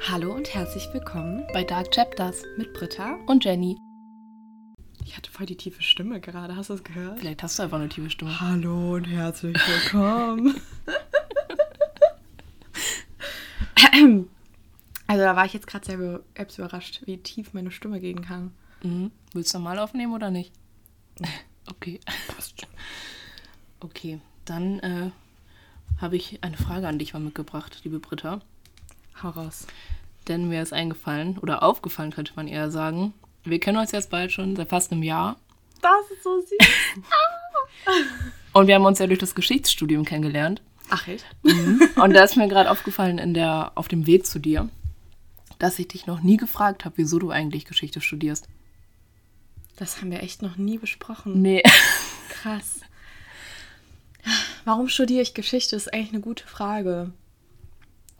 Hallo und herzlich willkommen bei Dark Chapters mit Britta und Jenny. Ich hatte voll die tiefe Stimme gerade, hast du das gehört? Vielleicht hast du einfach eine tiefe Stimme. Hallo und herzlich willkommen. also da war ich jetzt gerade sehr selbst überrascht, wie tief meine Stimme gehen kann. Mhm. Willst du mal aufnehmen oder nicht? Okay. Passt. Okay, dann äh, habe ich eine Frage an dich mal mitgebracht, liebe Britta. Hau raus. Denn mir ist eingefallen, oder aufgefallen könnte man eher sagen, wir kennen uns jetzt bald schon seit fast einem Jahr. Das ist so süß. Und wir haben uns ja durch das Geschichtsstudium kennengelernt. Ach echt? Und da ist mir gerade aufgefallen in der, auf dem Weg zu dir, dass ich dich noch nie gefragt habe, wieso du eigentlich Geschichte studierst. Das haben wir echt noch nie besprochen. Nee. Krass. Warum studiere ich Geschichte, ist eigentlich eine gute Frage.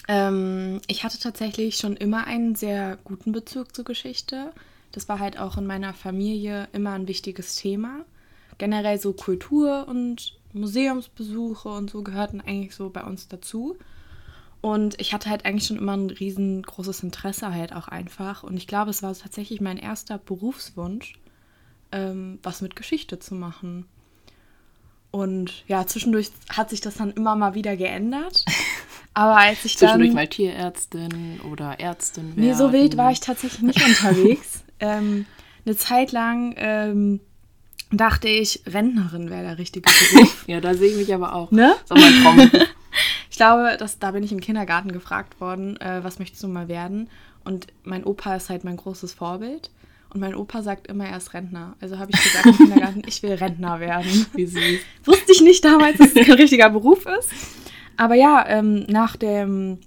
Ähm, ich hatte tatsächlich schon immer einen sehr guten Bezug zur Geschichte. Das war halt auch in meiner Familie immer ein wichtiges Thema. Generell so Kultur und Museumsbesuche und so gehörten eigentlich so bei uns dazu. Und ich hatte halt eigentlich schon immer ein riesengroßes Interesse halt auch einfach. Und ich glaube, es war tatsächlich mein erster Berufswunsch, ähm, was mit Geschichte zu machen. Und ja, zwischendurch hat sich das dann immer mal wieder geändert. Aber als ich dann. Zwischendurch mal Tierärztin oder Ärztin Nee, so wild war ich tatsächlich nicht unterwegs. ähm, eine Zeit lang ähm, dachte ich, Rentnerin wäre der richtige Beruf. Ja, da sehe ich mich aber auch. Ne? So mein Traum. Ich glaube, dass, da bin ich im Kindergarten gefragt worden, äh, was möchtest du mal werden? Und mein Opa ist halt mein großes Vorbild. Und mein Opa sagt immer, er ist Rentner. Also habe ich gesagt im Kindergarten, ich will Rentner werden. Wie süß. Wusste ich nicht damals, dass es kein richtiger Beruf ist. Aber ja, ähm, nach dem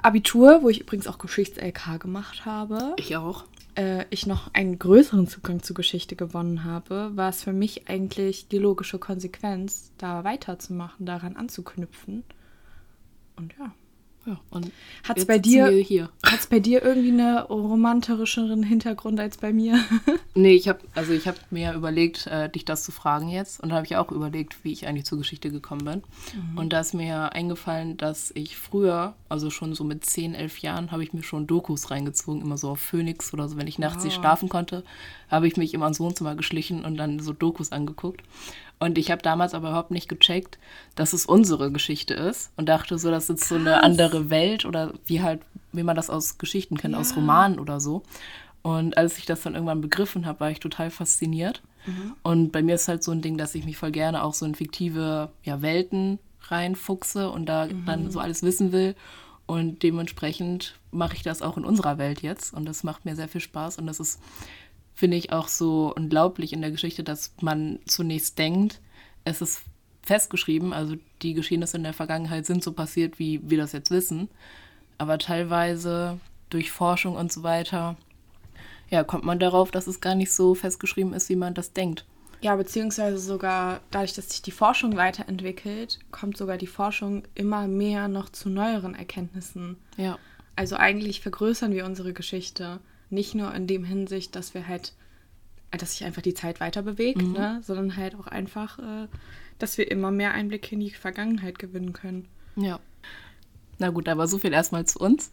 Abitur, wo ich übrigens auch Geschichts-LK gemacht habe, Ich auch. äh, ich noch einen größeren Zugang zur Geschichte gewonnen habe, war es für mich eigentlich die logische Konsequenz, da weiterzumachen, daran anzuknüpfen. Und ja. Ja, bei dir- hier. Hat es bei dir irgendwie einen romantischeren Hintergrund als bei mir? Nee, ich habe also ich habe mir überlegt, äh, dich das zu fragen jetzt und da habe ich auch überlegt, wie ich eigentlich zur Geschichte gekommen bin. Und da ist mir eingefallen, dass ich früher, also schon so mit 10, 11 Jahren, habe ich mir schon Dokus reingezogen, immer so auf Phoenix oder so, wenn ich nachts nicht Wow. schlafen konnte, habe ich mich immer ins Wohnzimmer geschlichen und dann so Dokus angeguckt. Und ich habe damals aber überhaupt nicht gecheckt, dass es unsere Geschichte ist und dachte so, das ist so eine andere Welt oder wie halt, wie man das aus Geschichten kennt, aus Ja. Romanen oder so. Und als ich das dann irgendwann begriffen habe, war ich total fasziniert. Und bei mir ist halt so ein Ding, dass ich mich voll gerne auch so in fiktive ja, Welten reinfuchse und da dann so alles wissen will. Und dementsprechend mache ich das auch in unserer Welt jetzt. Und das macht mir sehr viel Spaß. Und das ist, finde ich, auch so unglaublich in der Geschichte, dass man zunächst denkt, es ist festgeschrieben, also die Geschehnisse in der Vergangenheit sind so passiert, wie wir das jetzt wissen. Aber teilweise durch Forschung und so weiter, ja, kommt man darauf, dass es gar nicht so festgeschrieben ist, wie man das denkt. Ja, beziehungsweise sogar dadurch, dass sich die Forschung weiterentwickelt, kommt sogar die Forschung immer mehr noch zu neueren Erkenntnissen. Ja. Also eigentlich vergrößern wir unsere Geschichte. Nicht nur in dem Hinsicht, dass wir halt, dass sich einfach die Zeit weiter bewegt, ne? sondern halt auch einfach, äh, dass wir immer mehr Einblicke in die Vergangenheit gewinnen können. Ja. Na gut, aber so viel erstmal zu uns.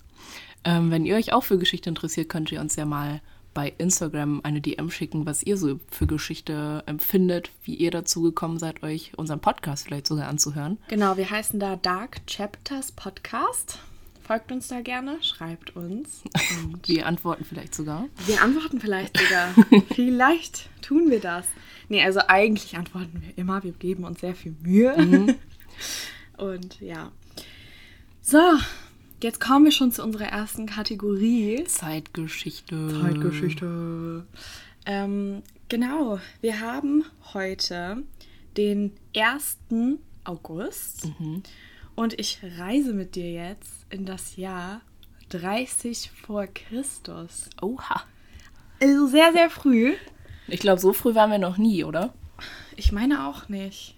Ähm, wenn ihr euch auch für Geschichte interessiert, könnt ihr uns ja mal bei Instagram eine DM schicken, was ihr so für Geschichte empfindet, wie ihr dazu gekommen seid, euch unseren Podcast vielleicht sogar anzuhören. Genau, wir heißen da Dark Chapters Podcast. Folgt uns da gerne, schreibt uns. Wir antworten vielleicht sogar. wir antworten vielleicht sogar. vielleicht tun wir das. Nee, also eigentlich antworten wir immer. Wir geben uns sehr viel Mühe. Und ja. So, jetzt kommen wir schon zu unserer ersten Kategorie. Zeitgeschichte. Zeitgeschichte. Ähm, genau, wir haben heute den 1. August und ich reise mit dir jetzt in das Jahr 30 vor Christus. Oha. Also sehr, sehr früh. Ich glaube, so früh waren wir noch nie, oder? Ich meine auch nicht.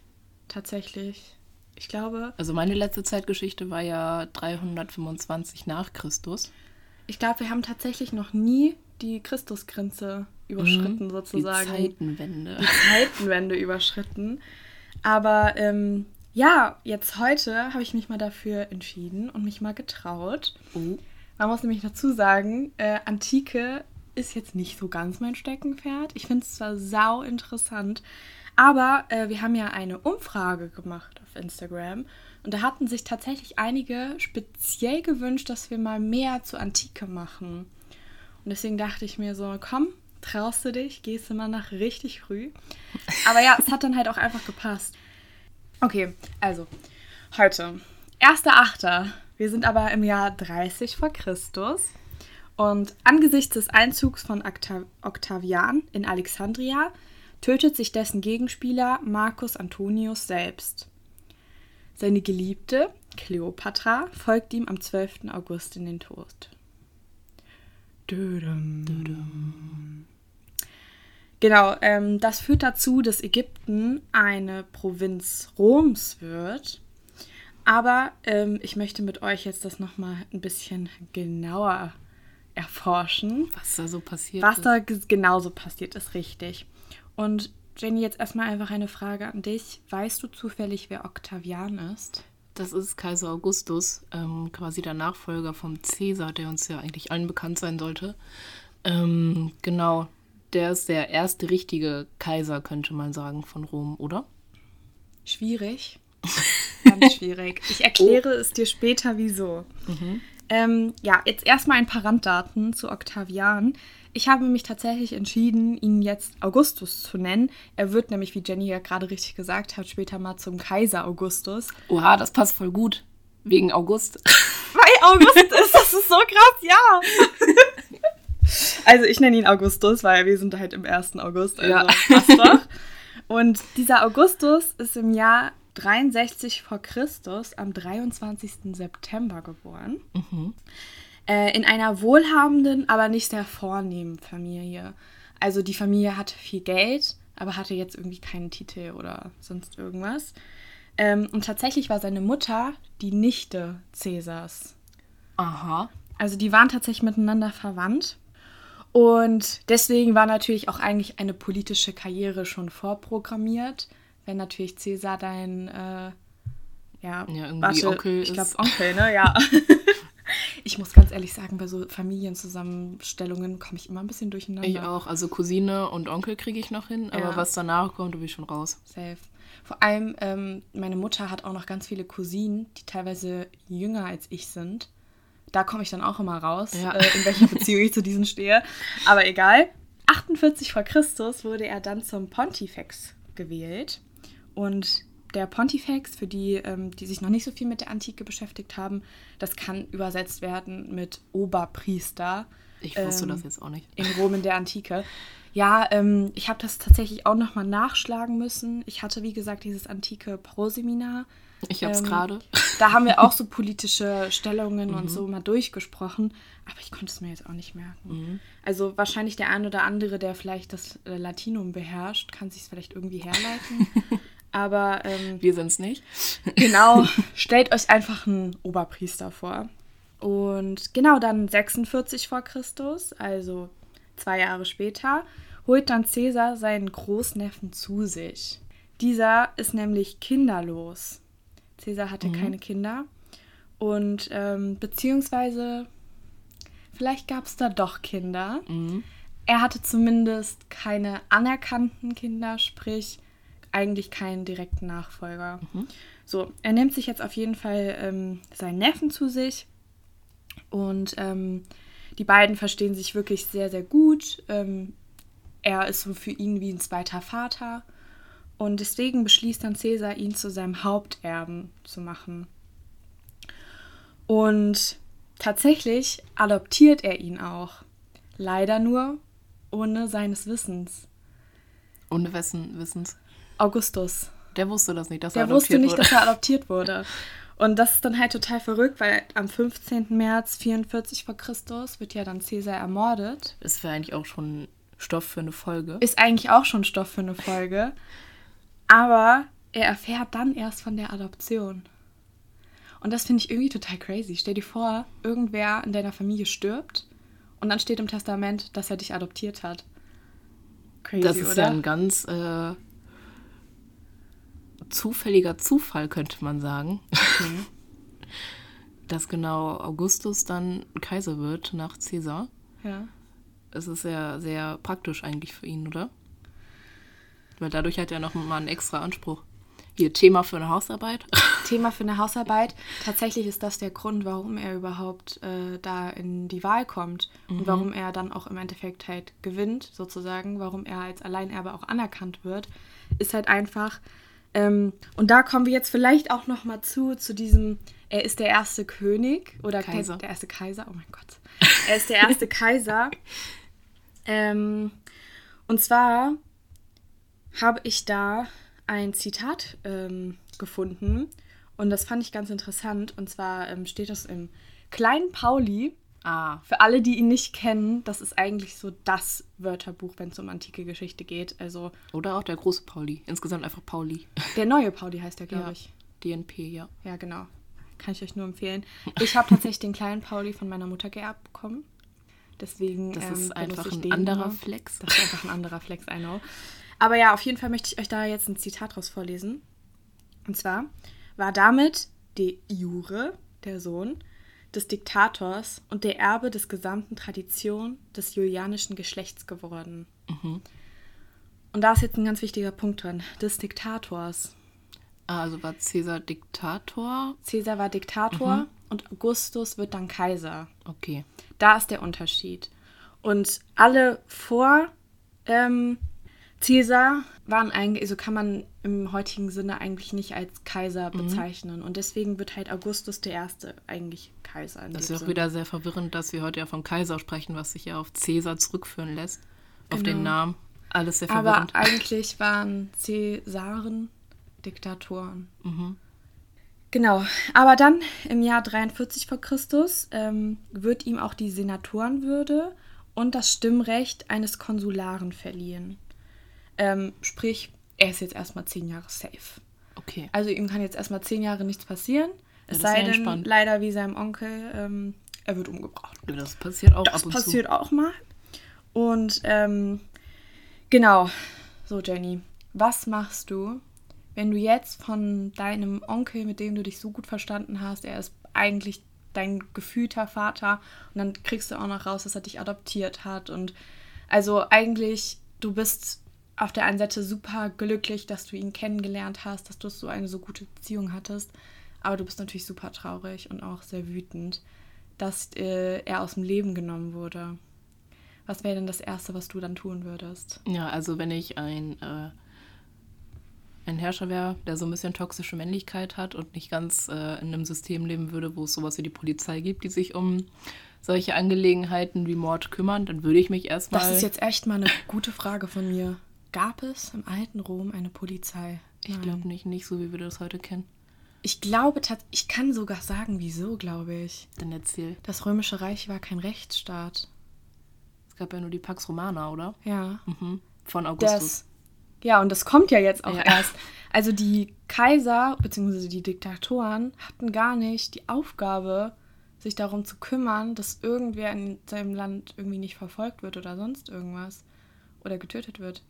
Tatsächlich. Ich glaube, Also meine letzte Zeitgeschichte war ja 325 nach Christus. ich glaube, wir haben tatsächlich noch nie die Christusgrenze überschritten, sozusagen. Die Zeitenwende. die Zeitenwende überschritten. Aber ähm, ja, jetzt heute habe ich mich mal dafür entschieden und mich mal getraut, Oh. Man muss nämlich dazu sagen, äh, Antike ist jetzt nicht so ganz mein Steckenpferd. Ich finde es zwar sau interessant, aber äh, wir haben ja eine Umfrage gemacht auf Instagram und da hatten sich tatsächlich einige speziell gewünscht, dass wir mal mehr zur Antike machen. Und deswegen dachte ich mir so, komm, traust du dich, gehst du mal nach richtig früh. Aber ja, es hat dann halt auch einfach gepasst. Okay, also heute, 1.8. Wir sind aber im Jahr 30 vor Christus. Und angesichts des Einzugs von Octav Octavian in Alexandria tötet sich dessen Gegenspieler Marcus Antonius selbst. Seine Geliebte, Kleopatra, folgt ihm am 12. August in den Tod. Dödem. Dödem. Genau, ähm, das führt dazu, dass Ägypten eine Provinz Roms wird. Aber ähm, ich möchte mit euch jetzt das nochmal ein bisschen genauer erforschen. Was da so passiert was ist. Was da genauso passiert ist, richtig. Und Jenny, jetzt erstmal einfach eine Frage an dich. Weißt du zufällig, wer Octavian ist? Das ist Kaiser Augustus, ähm, quasi der Nachfolger vom Caesar, der uns ja eigentlich allen bekannt sein sollte. Ähm, genau, der ist der erste richtige Kaiser, könnte man sagen, von Rom, oder? Schwierig. Ganz schwierig. Ich erkläre oh. es dir später, wieso. Mhm. Ähm, ja, jetzt erstmal ein paar Randdaten zu Octavian. Ich habe mich tatsächlich entschieden, ihn jetzt Augustus zu nennen. Er wird nämlich, wie Jenny ja gerade richtig gesagt hat, später mal zum Kaiser Augustus. Oha, das passt voll gut. Wegen August. Weil August ist, das ist so krass, ja. Also ich nenne ihn Augustus, weil wir sind halt im 1. August, also ja. passt doch. Und dieser Augustus ist im Jahr 63 vor Christus am 23. September geboren. Mhm. Äh, in einer wohlhabenden, aber nicht sehr vornehmen Familie. Also die Familie hatte viel Geld, aber hatte jetzt irgendwie keinen Titel oder sonst irgendwas. Ähm, und tatsächlich war seine Mutter die Nichte Cäsars. Aha. Also die waren tatsächlich miteinander verwandt. Und deswegen war natürlich auch eigentlich eine politische Karriere schon vorprogrammiert, wenn natürlich Cäsar dein äh, ja, ja warte, Onkel ich glaube Onkel, ne? Ja. Ich muss ganz ehrlich sagen, bei so Familienzusammenstellungen komme ich immer ein bisschen durcheinander. Ich auch. Also Cousine und Onkel kriege ich noch hin, aber ja. was danach kommt, bin ich schon raus. Safe. Vor allem, ähm, meine Mutter hat auch noch ganz viele Cousinen, die teilweise jünger als ich sind. Da komme ich dann auch immer raus, ja. äh, in welcher Beziehung ich zu diesen stehe. Aber egal. 48 vor Christus wurde er dann zum Pontifex gewählt. Und der Pontifex, für die, ähm, die sich noch nicht so viel mit der Antike beschäftigt haben, das kann übersetzt werden mit Oberpriester. Ich wusste ähm, das jetzt auch nicht. In Rom in der Antike. Ja, ähm, ich habe das tatsächlich auch nochmal nachschlagen müssen. Ich hatte, wie gesagt, dieses antike Proseminar. Ich habe es ähm, gerade. Da haben wir auch so politische Stellungen mhm. und so mal durchgesprochen, aber ich konnte es mir jetzt auch nicht merken. Mhm. Also wahrscheinlich der ein oder andere, der vielleicht das äh, Latinum beherrscht, kann sich es vielleicht irgendwie herleiten. Aber ähm, wir sind es nicht. genau, stellt euch einfach einen Oberpriester vor. Und genau dann 46 vor Christus, also zwei Jahre später, holt dann Caesar seinen Großneffen zu sich. Dieser ist nämlich kinderlos. Caesar hatte mhm. keine Kinder. Und ähm, beziehungsweise, vielleicht gab es da doch Kinder. Mhm. Er hatte zumindest keine anerkannten Kinder, sprich eigentlich keinen direkten Nachfolger. Mhm. So, er nimmt sich jetzt auf jeden Fall ähm, seinen Neffen zu sich und ähm, die beiden verstehen sich wirklich sehr, sehr gut. Ähm, er ist so für ihn wie ein zweiter Vater und deswegen beschließt dann Cäsar, ihn zu seinem Haupterben zu machen. Und tatsächlich adoptiert er ihn auch. Leider nur ohne seines Wissens. Ohne wessen Wissens? Augustus. Der wusste das nicht, dass Der er adoptiert wusste nicht, wurde. dass er adoptiert wurde. Und das ist dann halt total verrückt, weil am 15. März 44 vor Christus wird ja dann Cäsar ermordet. Das wäre eigentlich auch schon Stoff für eine Folge. Ist eigentlich auch schon Stoff für eine Folge. Aber er erfährt dann erst von der Adoption. Und das finde ich irgendwie total crazy. Stell dir vor, irgendwer in deiner Familie stirbt und dann steht im Testament, dass er dich adoptiert hat. Crazy, das ist oder? ja ein ganz äh, zufälliger Zufall, könnte man sagen. Okay. dass genau Augustus dann Kaiser wird nach Caesar. Ja. Es ist ja sehr praktisch eigentlich für ihn, oder? Weil dadurch hat er noch mal einen extra Anspruch. Hier, Thema für eine Hausarbeit. Thema für eine Hausarbeit. Tatsächlich ist das der Grund, warum er überhaupt äh, da in die Wahl kommt und warum er dann auch im Endeffekt halt gewinnt, sozusagen, warum er als Alleinerbe auch anerkannt wird, ist halt einfach. Ähm, und da kommen wir jetzt vielleicht auch noch mal zu, zu diesem, er ist der erste König oder Kaiser. der erste Kaiser, oh mein Gott. Er ist der erste Kaiser. Ähm, und zwar habe ich da ein Zitat ähm, gefunden und das fand ich ganz interessant. Und zwar ähm, steht das im Kleinen Pauli. Ah, Für alle, die ihn nicht kennen, das ist eigentlich so das Wörterbuch, wenn es um antike Geschichte geht. Also oder auch der große Pauli. Insgesamt einfach Pauli. der neue Pauli heißt der, glaube Ja. ich. DNP, ja. Ja, genau. Kann ich euch nur empfehlen. Ich habe tatsächlich den kleinen Pauli von meiner Mutter geerbt bekommen. Deswegen Das ähm, ist einfach ein anderer. Flex. Das ist einfach ein anderer Flex, I know. Aber ja, auf jeden Fall möchte ich euch da jetzt ein Zitat draus vorlesen. Und zwar war damit de jure, der Sohn, des Diktators und der Erbe des gesamten Tradition des julianischen Geschlechts geworden. Und da ist jetzt ein ganz wichtiger Punkt dran. Des Diktators. Ah, also war Caesar Diktator? Caesar war Diktator und Augustus wird dann Kaiser. Okay. Da ist der Unterschied. Und alle vor ähm, Caesar waren eigentlich, also kann man im heutigen Sinne eigentlich nicht als Kaiser Mhm. bezeichnen. Und deswegen wird halt Augustus der Erste eigentlich Kaiser. Das ist ja auch wieder sehr verwirrend, dass wir heute ja vom Kaiser sprechen, was sich ja auf Caesar zurückführen lässt. Auf den Genau. Namen. Alles sehr Aber verwirrend. eigentlich waren Cäsaren Diktatoren. Mhm. Genau, aber dann im Jahr 43 vor Christus ähm, wird ihm auch die Senatorenwürde und das Stimmrecht eines Konsularen verliehen. Ähm, sprich, er ist jetzt erstmal zehn Jahre safe. Okay. Also ihm kann jetzt erstmal zehn Jahre nichts passieren. Es sei denn, entspannt. leider wie seinem Onkel, ähm, er wird umgebracht. Ja, Das passiert auch Das ab und passiert auch mal. Und ähm, genau, so Jenny, was machst du, wenn du jetzt von deinem Onkel, mit dem du dich so gut verstanden hast, er ist eigentlich dein gefühlter Vater und dann kriegst du auch noch raus, dass er dich adoptiert hat und also eigentlich du bist auf der einen Seite super glücklich, dass du ihn kennengelernt hast, dass du so eine so gute Beziehung hattest, aber du bist natürlich super traurig und auch sehr wütend, dass äh, er aus dem Leben genommen wurde. Was wäre denn das Erste, was du dann tun würdest? Ja, also wenn ich ein, äh, ein Herrscher wäre, der so ein bisschen toxische Männlichkeit hat und nicht ganz äh, in einem System leben würde, wo es sowas wie die Polizei gibt, die sich um solche Angelegenheiten wie Mord kümmern, dann würde ich mich erstmal. Das ist jetzt echt mal eine gute Frage von mir. Gab es im alten Rom eine Polizei? Ich glaube nicht, nicht so wie wir das heute kennen. Ich glaube, tat- ich kann sogar sagen, wieso, glaube ich. Dann erzähl. Das Römische Reich war kein Rechtsstaat. Es gab ja nur die Pax Romana, oder? Ja. Mhm. Von Augustus. Das, ja, und das kommt ja jetzt auch Ja. erst. Also die Kaiser bzw. die Diktatoren hatten gar nicht die Aufgabe, sich darum zu kümmern, dass irgendwer in seinem Land irgendwie nicht verfolgt wird oder sonst irgendwas oder getötet wird.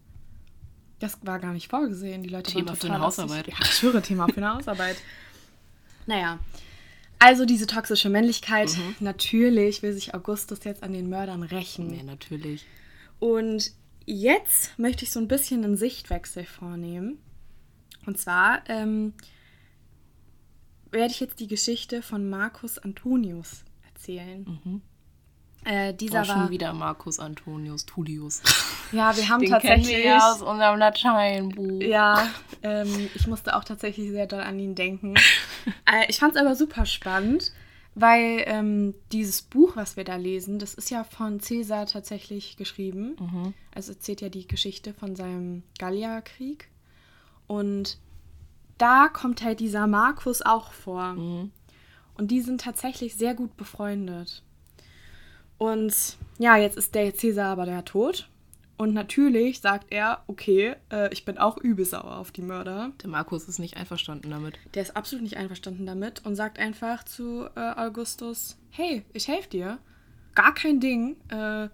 Das war gar nicht vorgesehen. Die Leute Thema waren für total eine auf sich- Hausarbeit. Ja, ich schwöre, Thema für eine Hausarbeit. Naja, also diese toxische Männlichkeit. Mhm. Natürlich will sich Augustus jetzt an den Mördern rächen. Nee, natürlich. Und jetzt möchte ich so ein bisschen einen Sichtwechsel vornehmen. Und zwar ähm, werde ich jetzt die Geschichte von Marcus Antonius erzählen. Äh, dieser War war. schon wieder Marcus Antonius Tullius. Ja, wir haben Den kennen tatsächlich. wir ja aus unserem Lateinbuch. Ja, ähm, ich musste auch tatsächlich sehr doll an ihn denken. äh, ich fand es aber super spannend, weil ähm, dieses Buch, was wir da lesen, das ist ja von Caesar tatsächlich geschrieben. Mhm. Also erzählt ja die Geschichte von seinem Gallierkrieg. Und da kommt halt dieser Markus auch vor. Mhm. Und die sind tatsächlich sehr gut befreundet. Und ja, jetzt ist der Cäsar aber der tot. Und natürlich sagt er, okay, äh, ich bin auch übel sauer auf die Mörder. Der Markus ist nicht einverstanden damit. Der ist absolut nicht einverstanden damit und sagt einfach zu äh, Augustus, hey, ich helfe dir. Gar kein Ding. Äh,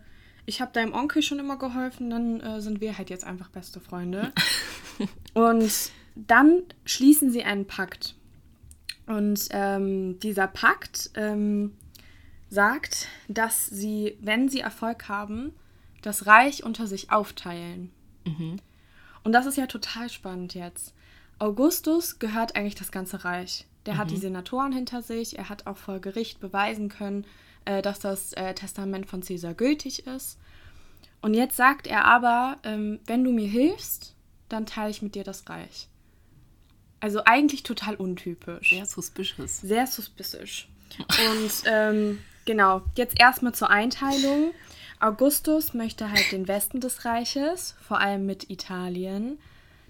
ich habe deinem Onkel schon immer geholfen, dann äh, sind wir halt jetzt einfach beste Freunde. und dann schließen sie einen Pakt. Und ähm, dieser Pakt ähm, sagt, dass sie, wenn sie Erfolg haben, das Reich unter sich aufteilen. Und das ist ja total spannend jetzt. Augustus gehört eigentlich das ganze Reich. Der hat die Senatoren hinter sich. Er hat auch vor Gericht beweisen können, äh, dass das äh, Testament von Caesar gültig ist. Und jetzt sagt er aber, ähm, wenn du mir hilfst, dann teile ich mit dir das Reich. Also eigentlich total untypisch. Sehr suspicious. Sehr suspicious. Und ähm, genau, jetzt erstmal zur Einteilung. Augustus möchte halt den Westen des Reiches, vor allem mit Italien.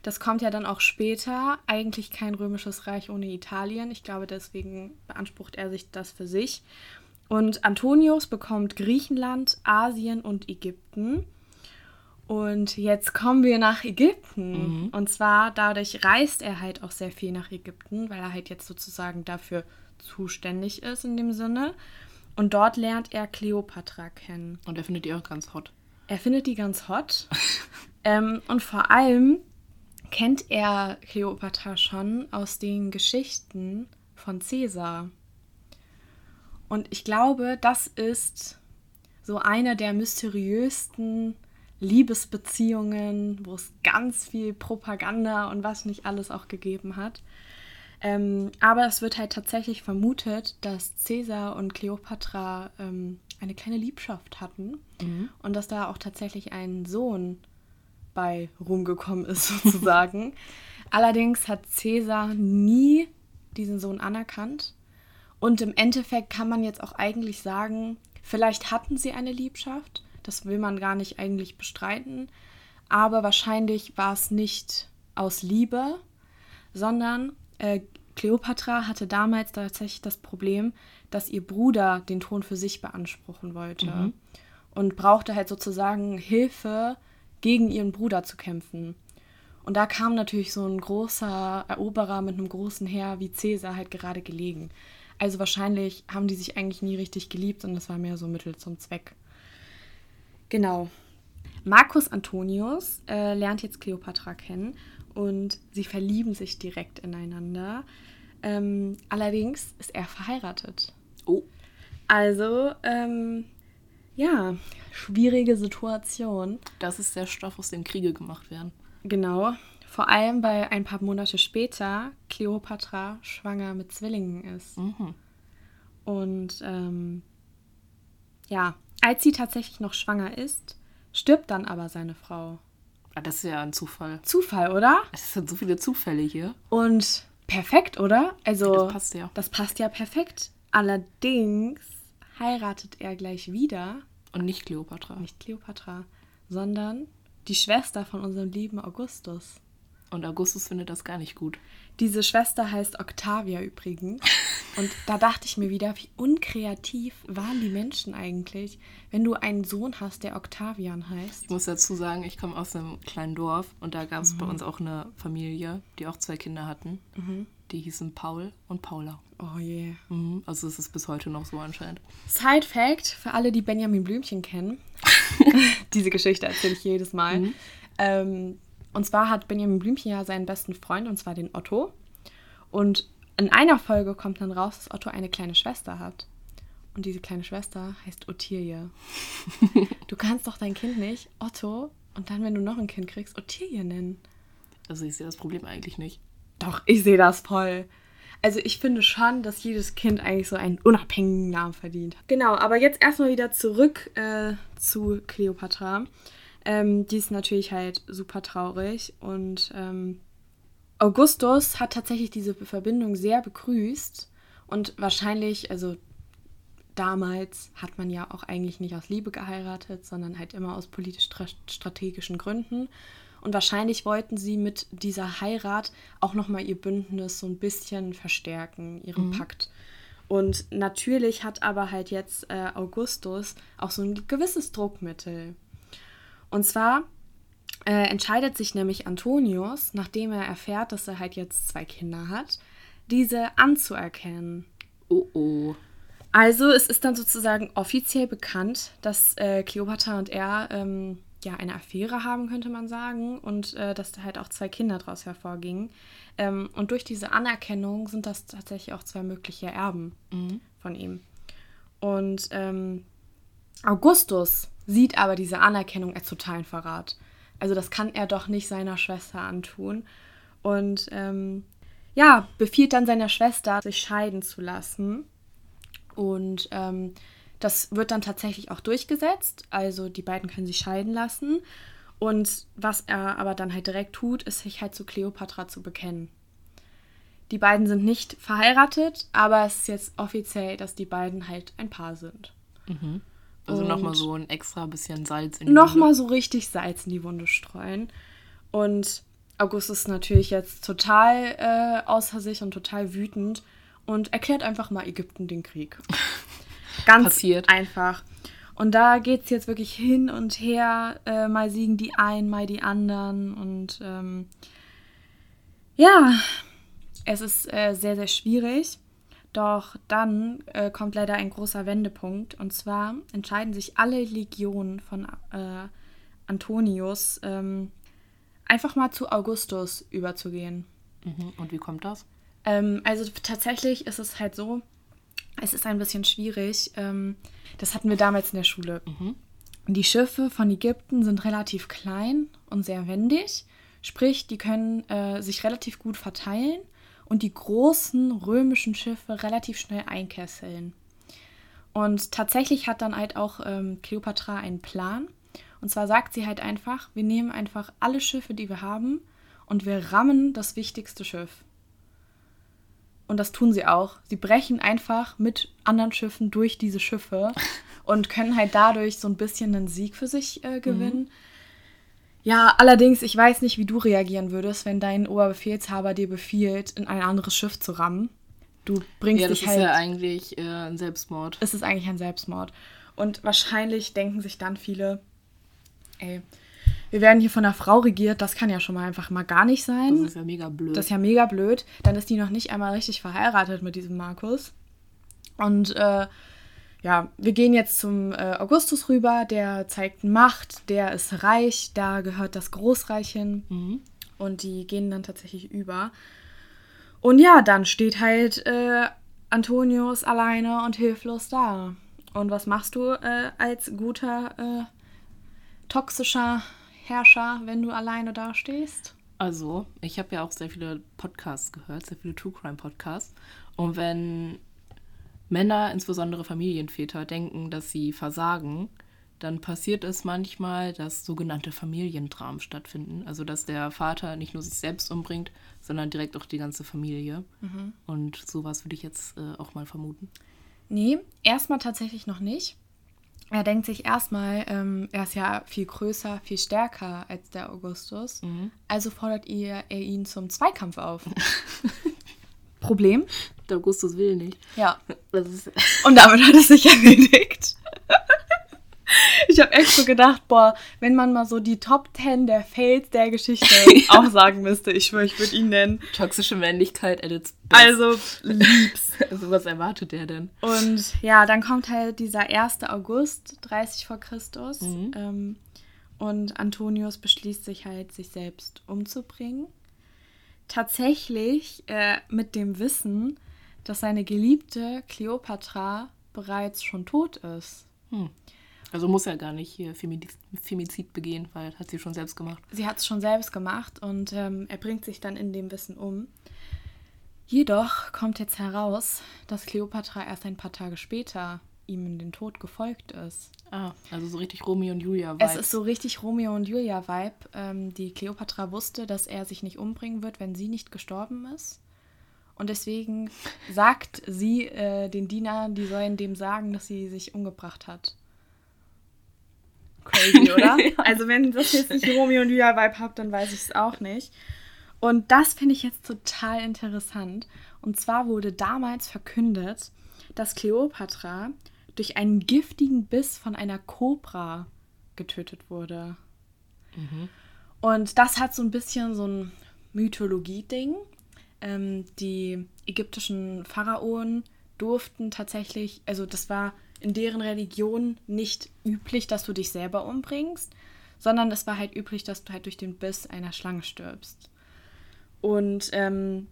Das kommt ja dann auch später. Eigentlich kein römisches Reich ohne Italien. Ich glaube, deswegen beansprucht er sich das für sich. Und Antonius bekommt Griechenland, Asien und Ägypten. Und jetzt kommen wir nach Ägypten. Und zwar dadurch reist er halt auch sehr viel nach Ägypten, weil er halt jetzt sozusagen dafür zuständig ist in dem Sinne. Und dort lernt er Kleopatra kennen. Und er findet die auch ganz hot. Er findet die ganz hot. ähm, und vor allem kennt er Kleopatra schon aus den Geschichten von Caesar. Und ich glaube, das ist so eine der mysteriösten Liebesbeziehungen, wo es ganz viel Propaganda und was nicht alles auch gegeben hat. Ähm, aber es wird halt tatsächlich vermutet, dass Caesar und Kleopatra ähm, eine kleine Liebschaft hatten und dass da auch tatsächlich ein Sohn bei rumgekommen ist, sozusagen. Allerdings hat Caesar nie diesen Sohn anerkannt. Und im Endeffekt kann man jetzt auch eigentlich sagen, vielleicht hatten sie eine Liebschaft, das will man gar nicht eigentlich bestreiten, aber wahrscheinlich war es nicht aus Liebe, sondern äh, Kleopatra hatte damals tatsächlich das Problem, dass ihr Bruder den Thron für sich beanspruchen wollte und brauchte halt sozusagen Hilfe, gegen ihren Bruder zu kämpfen. Und da kam natürlich so ein großer Eroberer mit einem großen Heer wie Caesar halt gerade gelegen. Also wahrscheinlich haben die sich eigentlich nie richtig geliebt und das war mehr so Mittel zum Zweck. Genau. Marcus Antonius äh, lernt jetzt Kleopatra kennen und sie verlieben sich direkt ineinander. Ähm, allerdings ist er verheiratet. Oh. Also, ähm, ja, schwierige Situation. Das ist der Stoff, aus dem Kriege gemacht werden. Genau. Vor allem, weil ein paar Monate später Kleopatra schwanger mit Zwillingen ist. Mhm. Und ähm, ja, als sie tatsächlich noch schwanger ist, stirbt dann aber seine Frau. Ah, das ist ja ein Zufall. Zufall, oder? Es sind so viele Zufälle hier. Und perfekt, oder? Also, Das passt ja. das passt ja perfekt. Allerdings heiratet er gleich wieder, Und nicht Kleopatra. nicht Kleopatra, sondern die Schwester von unserem lieben Augustus. Und Augustus findet das gar nicht gut. Diese Schwester heißt Octavia übrigens. Und da dachte ich mir wieder, wie unkreativ waren die Menschen eigentlich, wenn du einen Sohn hast, der Octavian heißt. Ich muss dazu sagen, ich komme aus einem kleinen Dorf und da gab es bei uns auch eine Familie, die auch zwei Kinder hatten. Die hießen Paul und Paula. Oh je. Mhm. Also es ist bis heute noch so anscheinend. Side Fact für alle, die Benjamin Blümchen kennen. Diese Geschichte erzähle ich jedes Mal. Ähm, und zwar hat Benjamin Blümchen ja seinen besten Freund, und zwar den Otto. Und in einer Folge kommt dann raus, dass Otto eine kleine Schwester hat. Und diese kleine Schwester heißt Ottilie. du kannst doch dein Kind nicht Otto und dann, wenn du noch ein Kind kriegst, Ottilie nennen. Also ich sehe das Problem eigentlich nicht. Doch, ich sehe das voll. Also ich finde schon, dass jedes Kind eigentlich so einen unabhängigen Namen verdient. Genau, aber jetzt erstmal wieder zurück äh, zu Cleopatra. Ähm, die ist natürlich halt super traurig und ähm, Augustus hat tatsächlich diese Verbindung sehr begrüßt und wahrscheinlich, also damals hat man ja auch eigentlich nicht aus Liebe geheiratet, sondern halt immer aus politisch-strategischen Gründen. Und wahrscheinlich wollten sie mit dieser Heirat auch nochmal ihr Bündnis so ein bisschen verstärken, ihren Pakt. Und natürlich hat aber halt jetzt äh, Augustus auch so ein gewisses Druckmittel. Und zwar äh, entscheidet sich nämlich Antonius, nachdem er erfährt, dass er halt jetzt zwei Kinder hat, diese anzuerkennen. Oh oh. Also es ist dann sozusagen offiziell bekannt, dass äh, Kleopatra und er ähm, ja, eine Affäre haben, könnte man sagen, und äh, dass da halt auch zwei Kinder daraus hervorgingen. Ähm, und durch diese Anerkennung sind das tatsächlich auch zwei mögliche Erben mhm. von ihm. Und ähm, Augustus sieht aber diese Anerkennung als totalen Verrat. Also das kann er doch nicht seiner Schwester antun. Und ähm, ja, befiehlt dann seiner Schwester, sich scheiden zu lassen. Und ähm, das wird dann tatsächlich auch durchgesetzt. Also die beiden können sich scheiden lassen. Und was er aber dann halt direkt tut, ist sich halt zu Kleopatra zu bekennen. Die beiden sind nicht verheiratet, aber es ist jetzt offiziell, dass die beiden halt ein Paar sind. Mhm. Also nochmal so ein extra bisschen Salz in die Wunde. Nochmal so richtig Salz in die Wunde streuen. Und August ist natürlich jetzt total äh, außer sich und total wütend und erklärt einfach mal Ägypten den Krieg. Ganz Passiert. einfach. Und da geht es jetzt wirklich hin und her. Äh, mal siegen die einen, mal die anderen. Und ähm, ja, es ist äh, sehr, sehr schwierig. Doch dann äh, kommt leider ein großer Wendepunkt. Und zwar entscheiden sich alle Legionen von äh, Antonius, ähm, einfach mal zu Augustus überzugehen. Mhm. Und wie kommt das? Ähm, also tatsächlich ist es halt so, es ist ein bisschen schwierig. Ähm, das hatten wir damals in der Schule. Mhm. Die Schiffe von Ägypten sind relativ klein und sehr wendig. Sprich, die können äh, sich relativ gut verteilen und die großen römischen Schiffe relativ schnell einkesseln. Und tatsächlich hat dann halt auch ähm, Kleopatra einen Plan. Und zwar sagt sie halt einfach, wir nehmen einfach alle Schiffe, die wir haben, und wir rammen das wichtigste Schiff. Und das tun sie auch. Sie brechen einfach mit anderen Schiffen durch diese Schiffe und können halt dadurch so ein bisschen einen Sieg für sich äh, gewinnen. Mhm. Ja, allerdings, ich weiß nicht, wie du reagieren würdest, wenn dein Oberbefehlshaber dir befiehlt, in ein anderes Schiff zu rammen. Du bringst ja, dich halt. Das ist ja eigentlich äh, ein Selbstmord. Es ist eigentlich ein Selbstmord. Und wahrscheinlich denken sich dann viele, ey, wir werden hier von einer Frau regiert, das kann ja schon mal einfach mal gar nicht sein. Das ist ja mega blöd. Das ist ja mega blöd. Dann ist die noch nicht einmal richtig verheiratet mit diesem Markus. Und äh, ja, wir gehen jetzt zum äh, Augustus rüber, der zeigt Macht, der ist reich, da gehört das Großreich hin. Mhm. Und die gehen dann tatsächlich über. Und ja, dann steht halt äh, Antonius alleine und hilflos da. Und was machst du äh, als guter, äh, toxischer Herrscher, wenn du alleine dastehst? Also, ich habe ja auch sehr viele Podcasts gehört, sehr viele True Crime Podcasts. Und wenn Männer, insbesondere Familienväter, denken, dass sie versagen, dann passiert es manchmal, dass sogenannte Familiendramen stattfinden. Also dass der Vater nicht nur sich selbst umbringt, sondern direkt auch die ganze Familie. Mhm. Und sowas würde ich jetzt äh, auch mal vermuten. Nee, erstmal tatsächlich noch nicht. Er denkt sich erstmal, ähm, er ist ja viel größer, viel stärker als der Augustus. Mhm. Also fordert ihr, er ihn zum Zweikampf auf. Problem? Der Augustus will nicht. Ja. Und damit hat es sich erledigt. Ich habe echt so gedacht, boah, wenn man mal so die Top 10 der Fails der Geschichte auch sagen müsste, ich schwöre, ich würde ihn nennen. Toxische Männlichkeit at its best. Also, liebs. also, was erwartet der denn? Und ja, dann kommt halt dieser 1. August, 30 vor Christus. Mhm. Ähm, und Antonius beschließt sich halt, sich selbst umzubringen. Tatsächlich äh, mit dem Wissen, dass seine geliebte Kleopatra bereits schon tot ist. Hm. Also muss er gar nicht hier Femizid begehen, weil hat sie schon selbst gemacht. Sie hat es schon selbst gemacht und ähm, er bringt sich dann in dem Wissen um. Jedoch kommt jetzt heraus, dass Kleopatra erst ein paar Tage später ihm in den Tod gefolgt ist. Ah, also so richtig Romeo und Julia-Vibe. Es ist so richtig Romeo und Julia-Vibe. Ähm, die Kleopatra wusste, dass er sich nicht umbringen wird, wenn sie nicht gestorben ist. Und deswegen sagt sie äh, den Dienern, die sollen dem sagen, dass sie sich umgebracht hat. Crazy, oder? Also wenn das jetzt nicht Romeo und Julia Vibe habt, dann weiß ich es auch nicht. Und das finde ich jetzt total interessant. Und zwar wurde damals verkündet, dass Kleopatra durch einen giftigen Biss von einer Kobra getötet wurde. Mhm. Und das hat so ein bisschen so ein Mythologie-Ding. Ähm, die ägyptischen Pharaonen durften tatsächlich, also das war in deren Religion nicht üblich, dass du dich selber umbringst, sondern es war halt üblich, dass du halt durch den Biss einer Schlange stirbst. Und ähm,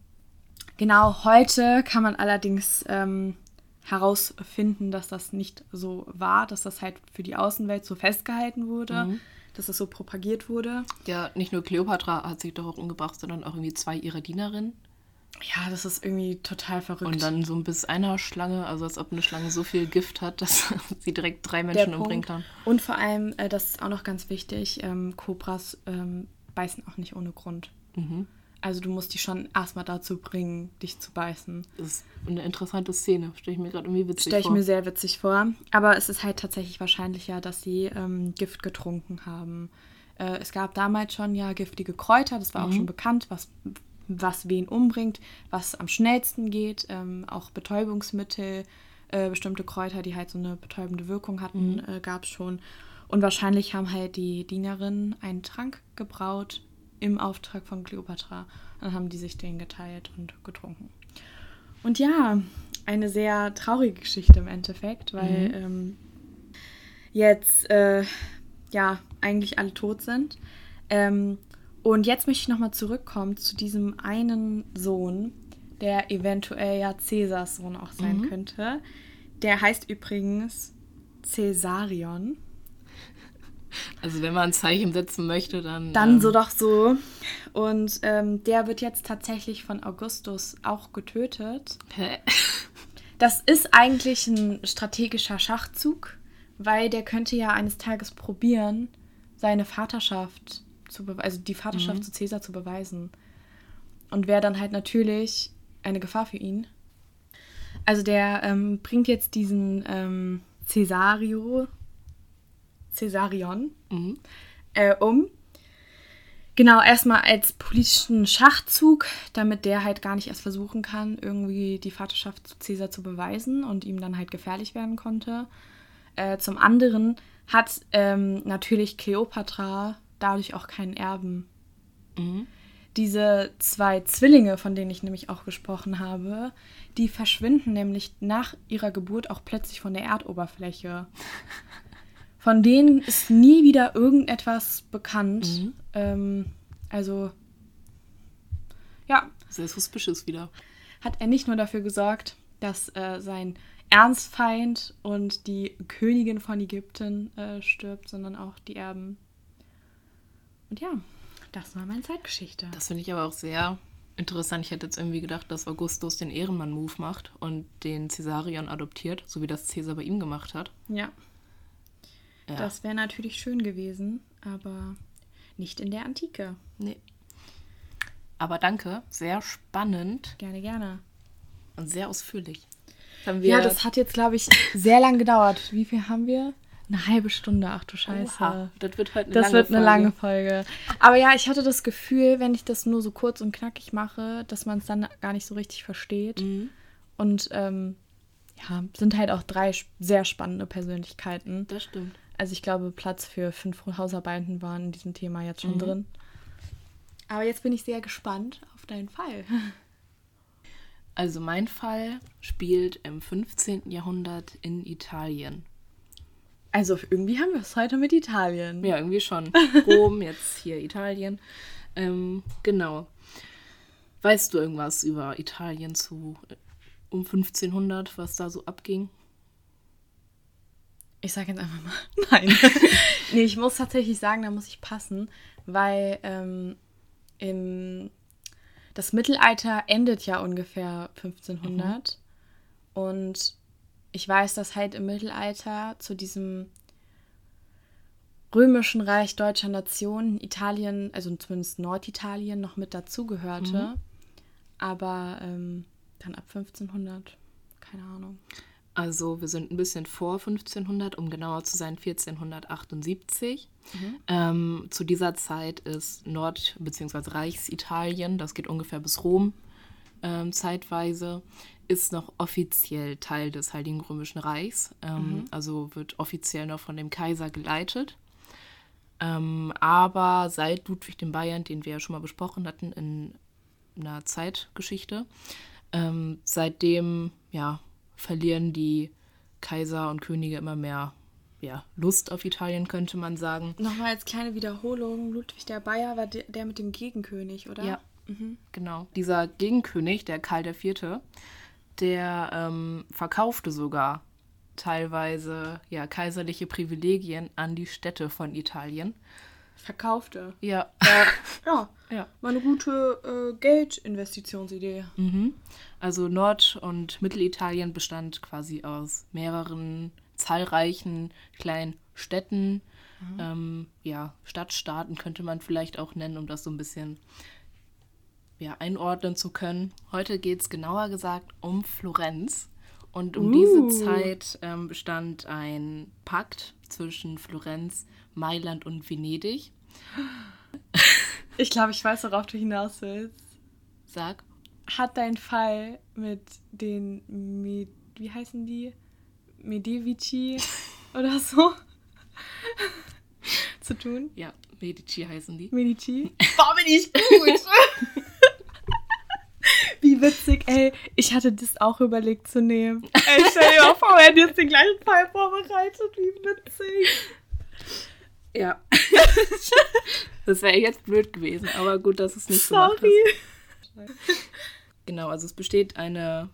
genau heute kann man allerdings ähm, herausfinden, dass das nicht so war, dass das halt für die Außenwelt so festgehalten wurde, mhm. dass das so propagiert wurde. Ja, nicht nur Kleopatra hat sich doch auch umgebracht, sondern auch irgendwie zwei ihrer Dienerinnen. Ja, das ist irgendwie total verrückt. Und dann so ein Biss einer Schlange, also als ob eine Schlange so viel Gift hat, dass sie direkt drei Menschen umbringen kann. Und vor allem, äh, das ist auch noch ganz wichtig, ähm, Kobras ähm, beißen auch nicht ohne Grund. Mhm. Also du musst die schon erstmal dazu bringen, dich zu beißen. Das ist eine interessante Szene, stelle ich mir gerade irgendwie witzig stell vor. Stelle ich mir sehr witzig vor. Aber es ist halt tatsächlich wahrscheinlicher, dass sie ähm, Gift getrunken haben. Äh, es gab damals schon ja giftige Kräuter, das war mhm. auch schon bekannt, was, was wen umbringt, was am schnellsten geht. Ähm, auch Betäubungsmittel, äh, bestimmte Kräuter, die halt so eine betäubende Wirkung hatten, mhm. äh, gab es schon. Und wahrscheinlich haben halt die Dienerinnen einen Trank gebraut, im Auftrag von Kleopatra. Dann haben die sich den geteilt und getrunken. Und ja, eine sehr traurige Geschichte im Endeffekt, weil mhm. ähm, jetzt äh, ja eigentlich alle tot sind. Ähm, und jetzt möchte ich nochmal zurückkommen zu diesem einen Sohn, der eventuell ja Cäsars Sohn auch sein mhm. könnte. Der heißt übrigens Cäsarion. Also wenn man ein Zeichen setzen möchte, dann. Dann ähm, so doch so. Und ähm, der wird jetzt tatsächlich von Augustus auch getötet. Hä? Das ist eigentlich ein strategischer Schachzug, weil der könnte ja eines Tages probieren, seine Vaterschaft zu also die Vaterschaft mhm. zu Caesar zu beweisen. Und wäre dann halt natürlich eine Gefahr für ihn. Also der ähm, bringt jetzt diesen ähm, Cesario, Caesarion mhm. äh, um. Genau, erstmal als politischen Schachzug, damit der halt gar nicht erst versuchen kann, irgendwie die Vaterschaft zu Caesar zu beweisen und ihm dann halt gefährlich werden konnte. Äh, zum anderen hat ähm, natürlich Kleopatra dadurch auch keinen Erben. Mhm. Diese zwei Zwillinge, von denen ich nämlich auch gesprochen habe, die verschwinden nämlich nach ihrer Geburt auch plötzlich von der Erdoberfläche. Von denen ist nie wieder irgendetwas bekannt. Mhm. Ähm, also, ja. Sehr suspicious wieder. Hat er nicht nur dafür gesorgt, dass äh, sein Ernstfeind und die Königin von Ägypten äh, stirbt, sondern auch die Erben. Und ja, das war meine Zeitgeschichte. Das finde ich aber auch sehr interessant. Ich hätte jetzt irgendwie gedacht, dass Augustus den Ehrenmann-Move macht und den Caesarion adoptiert, so wie das Caesar bei ihm gemacht hat. Ja. Ja. Das wäre natürlich schön gewesen, aber nicht in der Antike. Nee. Aber danke, sehr spannend. Gerne, gerne. Und sehr ausführlich. Ja, das hat jetzt, glaube ich, sehr lang gedauert. Wie viel haben wir? Eine halbe Stunde, ach du Scheiße. Oha, das wird halt eine das lange wird eine Folge. lange Folge. Aber ja, ich hatte das Gefühl, wenn ich das nur so kurz und knackig mache, dass man es dann gar nicht so richtig versteht. Mhm. Und ähm, ja, sind halt auch drei sehr spannende Persönlichkeiten. Das stimmt. Also ich glaube, Platz für fünf Hausarbeiten waren in diesem Thema jetzt schon mhm. drin. Aber jetzt bin ich sehr gespannt auf deinen Fall. Also mein Fall spielt im 15. Jahrhundert in Italien. Also irgendwie haben wir es heute mit Italien. Ja, irgendwie schon. Rom, jetzt hier Italien. Ähm, genau. Weißt du irgendwas über Italien zu um 1500, was da so abging? Ich sage jetzt einfach mal nein. nee, ich muss tatsächlich sagen, da muss ich passen, weil ähm, im, das Mittelalter endet ja ungefähr 1500. Mhm. Und ich weiß, dass halt im Mittelalter zu diesem römischen Reich deutscher Nation Italien, also zumindest Norditalien, noch mit dazugehörte. Mhm. Aber ähm, dann ab 1500, keine Ahnung. Also wir sind ein bisschen vor 1500, um genauer zu sein 1478. Mhm. Ähm, zu dieser Zeit ist Nord- bzw. Reichsitalien, das geht ungefähr bis Rom ähm, zeitweise, ist noch offiziell Teil des Heiligen Römischen Reichs. Ähm, mhm. Also wird offiziell noch von dem Kaiser geleitet. Ähm, aber seit Ludwig dem Bayern, den wir ja schon mal besprochen hatten in einer Zeitgeschichte, ähm, seitdem ja verlieren die Kaiser und Könige immer mehr ja, Lust auf Italien, könnte man sagen. Nochmal als kleine Wiederholung, Ludwig der Bayer war der, mit dem Gegenkönig, oder? Ja, genau. Dieser Gegenkönig, der Karl IV., der ähm, verkaufte sogar teilweise ja, kaiserliche Privilegien an die Städte von Italien. Verkaufte. Ja, Ja, ja. war eine gute äh, Geldinvestitionsidee. Mhm. Also Nord- und Mittelitalien bestand quasi aus mehreren zahlreichen kleinen Städten, ähm, ja, Stadtstaaten könnte man vielleicht auch nennen, um das so ein bisschen ja, einordnen zu können. Heute geht es genauer gesagt um Florenz. Und um Uh. diese Zeit ähm, bestand ein Pakt zwischen Florenz, Mailand und Venedig. Ich glaube, ich weiß, worauf du hinaus willst. Sag. Hat dein Fall mit den, Med wie heißen die? Medivici oder so zu tun? Ja, Medici heißen die. Medici? Boah, bin ich gut! Wie witzig, ey. Ich hatte das auch überlegt zu nehmen. Ey, stell dir mal vor, wir hätten jetzt den gleichen Fall vorbereitet. Wie witzig. Ja. das wäre jetzt blöd gewesen, aber gut, dass es nicht Sorry. hast. Genau, also es besteht eine,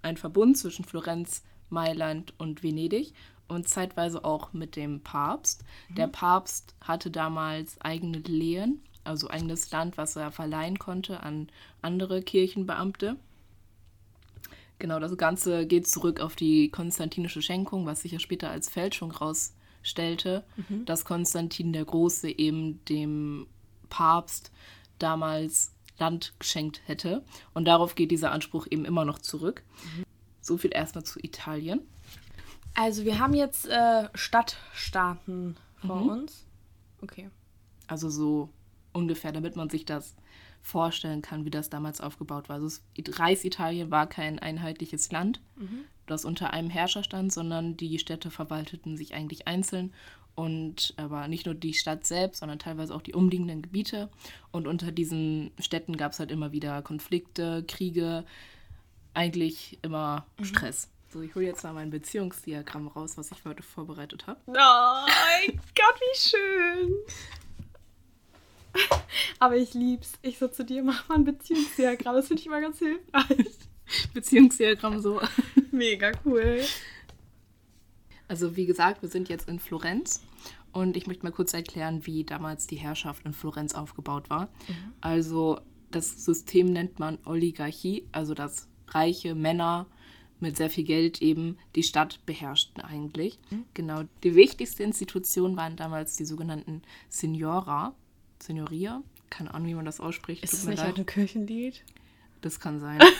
ein Verbund zwischen Florenz, Mailand und Venedig und zeitweise auch mit dem Papst. Der Papst hatte damals eigene Lehen, also eigenes Land, was er verleihen konnte an andere Kirchenbeamte. Genau, das Ganze geht zurück auf die konstantinische Schenkung, was sich ja später als Fälschung rausstellte, dass Konstantin der Große eben dem Papst damals Land geschenkt hätte. Und darauf geht dieser Anspruch eben immer noch zurück. So viel erstmal zu Italien. Also, wir haben jetzt äh, Stadtstaaten vor uns. Okay. Also so ungefähr, damit man sich das vorstellen kann, wie das damals aufgebaut war. Also Reichsitalien war kein einheitliches Land, das unter einem Herrscher stand, sondern die Städte verwalteten sich eigentlich einzeln und aber nicht nur die Stadt selbst, sondern teilweise auch die umliegenden Gebiete. Und unter diesen Städten gab es halt immer wieder Konflikte, Kriege, eigentlich immer Stress. So, ich hole jetzt mal mein Beziehungsdiagramm raus, was ich heute vorbereitet habe. Oh mein Gott, wie schön. Aber ich lieb's. Ich so zu dir, mach mal ein Beziehungsdiagramm. Das finde ich immer ganz hilfreich. Beziehungsdiagramm so. Mega cool. Also wie gesagt, wir sind jetzt in Florenz und ich möchte mal kurz erklären, wie damals die Herrschaft in Florenz aufgebaut war. Also das System nennt man Oligarchie, also dass reiche Männer mit sehr viel Geld eben die Stadt beherrschten eigentlich. Genau. Die wichtigste Institution waren damals die sogenannten Signora, Signoria, keine Ahnung, wie man das ausspricht. Ist tut mir nicht leid. auch ein Kirchenlied? Das kann sein.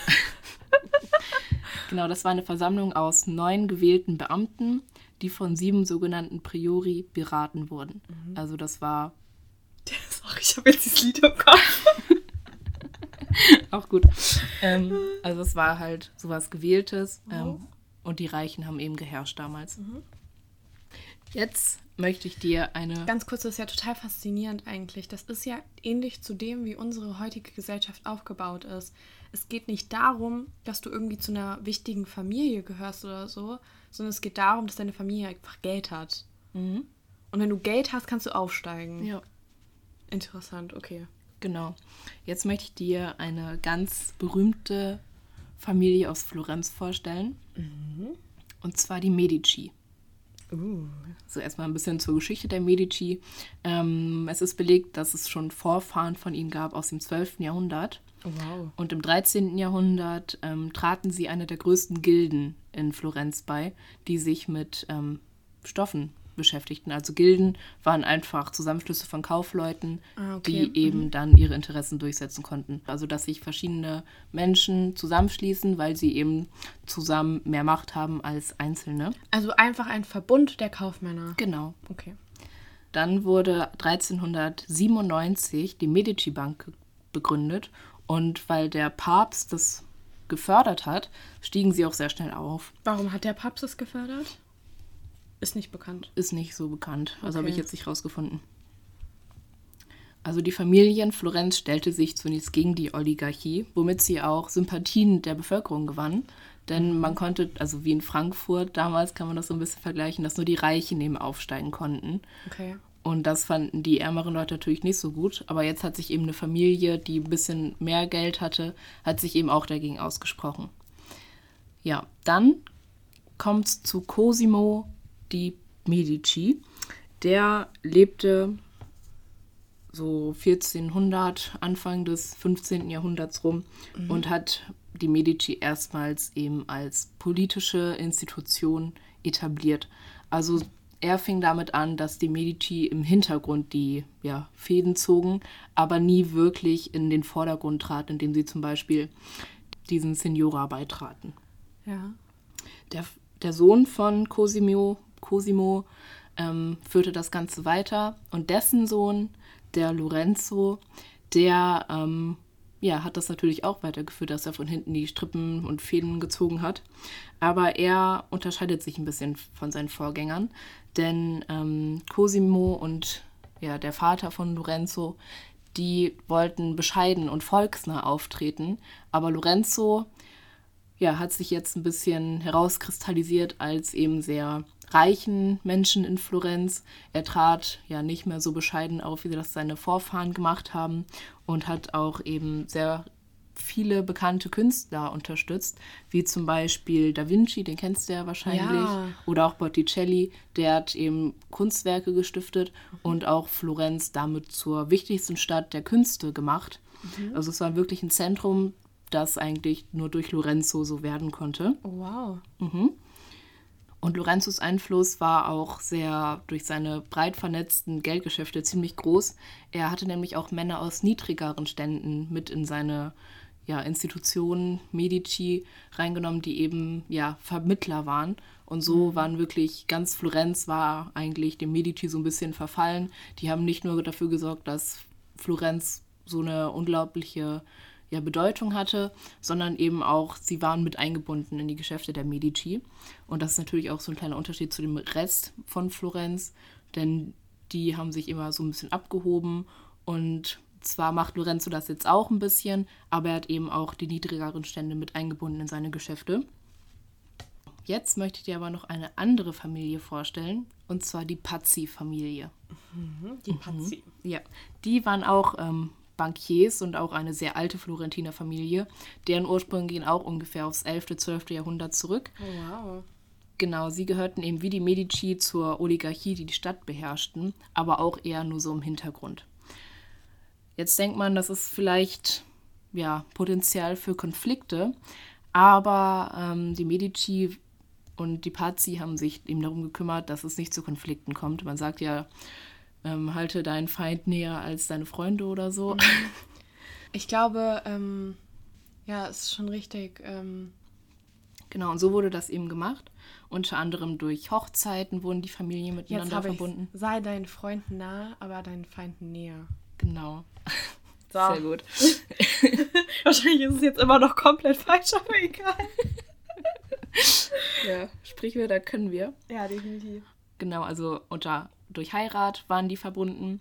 genau, das war eine Versammlung aus neun gewählten Beamten, die von sieben sogenannten Priori beraten wurden. Also das war Sorry, ich habe jetzt dieses Lied im Kopf. auch gut. ähm, also es war halt sowas Gewähltes ähm, und die Reichen haben eben geherrscht damals. Jetzt möchte ich dir eine... Ganz kurz, das ist ja total faszinierend eigentlich. Das ist ja ähnlich zu dem, wie unsere heutige Gesellschaft aufgebaut ist. Es geht nicht darum, dass du irgendwie zu einer wichtigen Familie gehörst oder so, sondern es geht darum, dass deine Familie einfach Geld hat. Mhm. Und wenn du Geld hast, kannst du aufsteigen. Ja, Interessant, okay. genau. Jetzt möchte ich dir eine ganz berühmte Familie aus Florenz vorstellen. Und zwar die Medici. Uh. So erstmal ein bisschen zur Geschichte der Medici. Ähm, es ist belegt, dass es schon Vorfahren von ihnen gab aus dem 12. Jahrhundert. Wow. Und im 13. Jahrhundert ähm, traten sie einer der größten Gilden in Florenz bei, die sich mit ähm, Stoffen beschäftigten. Also Gilden waren einfach Zusammenschlüsse von Kaufleuten, Ah, okay. die eben dann ihre Interessen durchsetzen konnten. Also dass sich verschiedene Menschen zusammenschließen, weil sie eben zusammen mehr Macht haben als Einzelne. Also einfach ein Verbund der Kaufmänner. Genau. Okay. Dann wurde 1397 die Medici Bank begründet und weil der Papst das gefördert hat, stiegen sie auch sehr schnell auf. Warum hat der Papst es gefördert? Ist nicht bekannt. Ist nicht so bekannt. Also habe ich jetzt nicht rausgefunden. Also die Familie in Florenz stellte sich zunächst gegen die Oligarchie, womit sie auch Sympathien der Bevölkerung gewann. Denn man konnte, also wie in Frankfurt damals kann man das so ein bisschen vergleichen, dass nur die Reichen eben aufsteigen konnten. Okay. Und das fanden die ärmeren Leute natürlich nicht so gut. Aber jetzt hat sich eben eine Familie, die ein bisschen mehr Geld hatte, hat sich eben auch dagegen ausgesprochen. Ja, dann kommt es zu Cosimo di Medici. Der lebte so 1400, Anfang des 15. Jahrhunderts rum und hat die Medici erstmals eben als politische Institution etabliert. Also er fing damit an, dass die Medici im Hintergrund die ja, Fäden zogen, aber nie wirklich in den Vordergrund traten, indem sie zum Beispiel diesen Signora beitraten. Ja. Der, der Sohn von Cosimo, Cosimo ähm, führte das Ganze weiter und dessen Sohn, der Lorenzo, der ähm, ja, hat das natürlich auch weitergeführt, dass er von hinten die Strippen und Fäden gezogen hat. Aber er unterscheidet sich ein bisschen von seinen Vorgängern, denn ähm, Cosimo und ja, der Vater von Lorenzo, die wollten bescheiden und volksnah auftreten, aber Lorenzo ja, hat sich jetzt ein bisschen herauskristallisiert als eben sehr reichen Menschen in Florenz. Er trat ja nicht mehr so bescheiden auf, wie das seine Vorfahren gemacht haben und hat auch eben sehr viele bekannte Künstler unterstützt, wie zum Beispiel Da Vinci, den kennst du ja wahrscheinlich, Ja. oder auch Botticelli, der hat eben Kunstwerke gestiftet und auch Florenz damit zur wichtigsten Stadt der Künste gemacht. Also es war wirklich ein Zentrum, das eigentlich nur durch Lorenzo so werden konnte. Oh, wow. Und Lorenzos Einfluss war auch sehr durch seine breit vernetzten Geldgeschäfte ziemlich groß. Er hatte nämlich auch Männer aus niedrigeren Ständen mit in seine ja, Institutionen, Medici, reingenommen, die eben ja, Vermittler waren. Und so waren wirklich, ganz Florenz war eigentlich dem Medici so ein bisschen verfallen. Die haben nicht nur dafür gesorgt, dass Florenz so eine unglaubliche ja, Bedeutung hatte, sondern eben auch, sie waren mit eingebunden in die Geschäfte der Medici. Und das ist natürlich auch so ein kleiner Unterschied zu dem Rest von Florenz, denn die haben sich immer so ein bisschen abgehoben und zwar macht Lorenzo das jetzt auch ein bisschen, aber er hat eben auch die niedrigeren Stände mit eingebunden in seine Geschäfte. Jetzt möchte ich dir aber noch eine andere Familie vorstellen, und zwar die Pazzi-Familie. Die Pazzi. Ja, die waren auch ähm, Bankiers und auch eine sehr alte Florentiner Familie. Deren Ursprünge gehen auch ungefähr aufs 11., 12. Jahrhundert zurück. Oh, wow. Genau, sie gehörten eben wie die Medici zur Oligarchie, die die Stadt beherrschten, aber auch eher nur so im Hintergrund. Jetzt denkt man, das ist vielleicht ja Potenzial für Konflikte, aber ähm, die Medici und die Pazzi haben sich eben darum gekümmert, dass es nicht zu Konflikten kommt. Man sagt ja, ähm, halte deinen Feind näher als deine Freunde oder so. Ich glaube, ähm, ja, es ist schon richtig. Ähm, Genau, und so wurde das eben gemacht. Unter anderem durch Hochzeiten wurden die Familien jetzt miteinander ich verbunden. sei deinen Freunden nah, aber deinen Feinden näher. Genau. So. Sehr gut. Wahrscheinlich ist es jetzt immer noch komplett falsch, aber egal. Ja, Sprichwörter können wir. Ja, definitiv. Genau, also unter, durch Heirat waren die verbunden,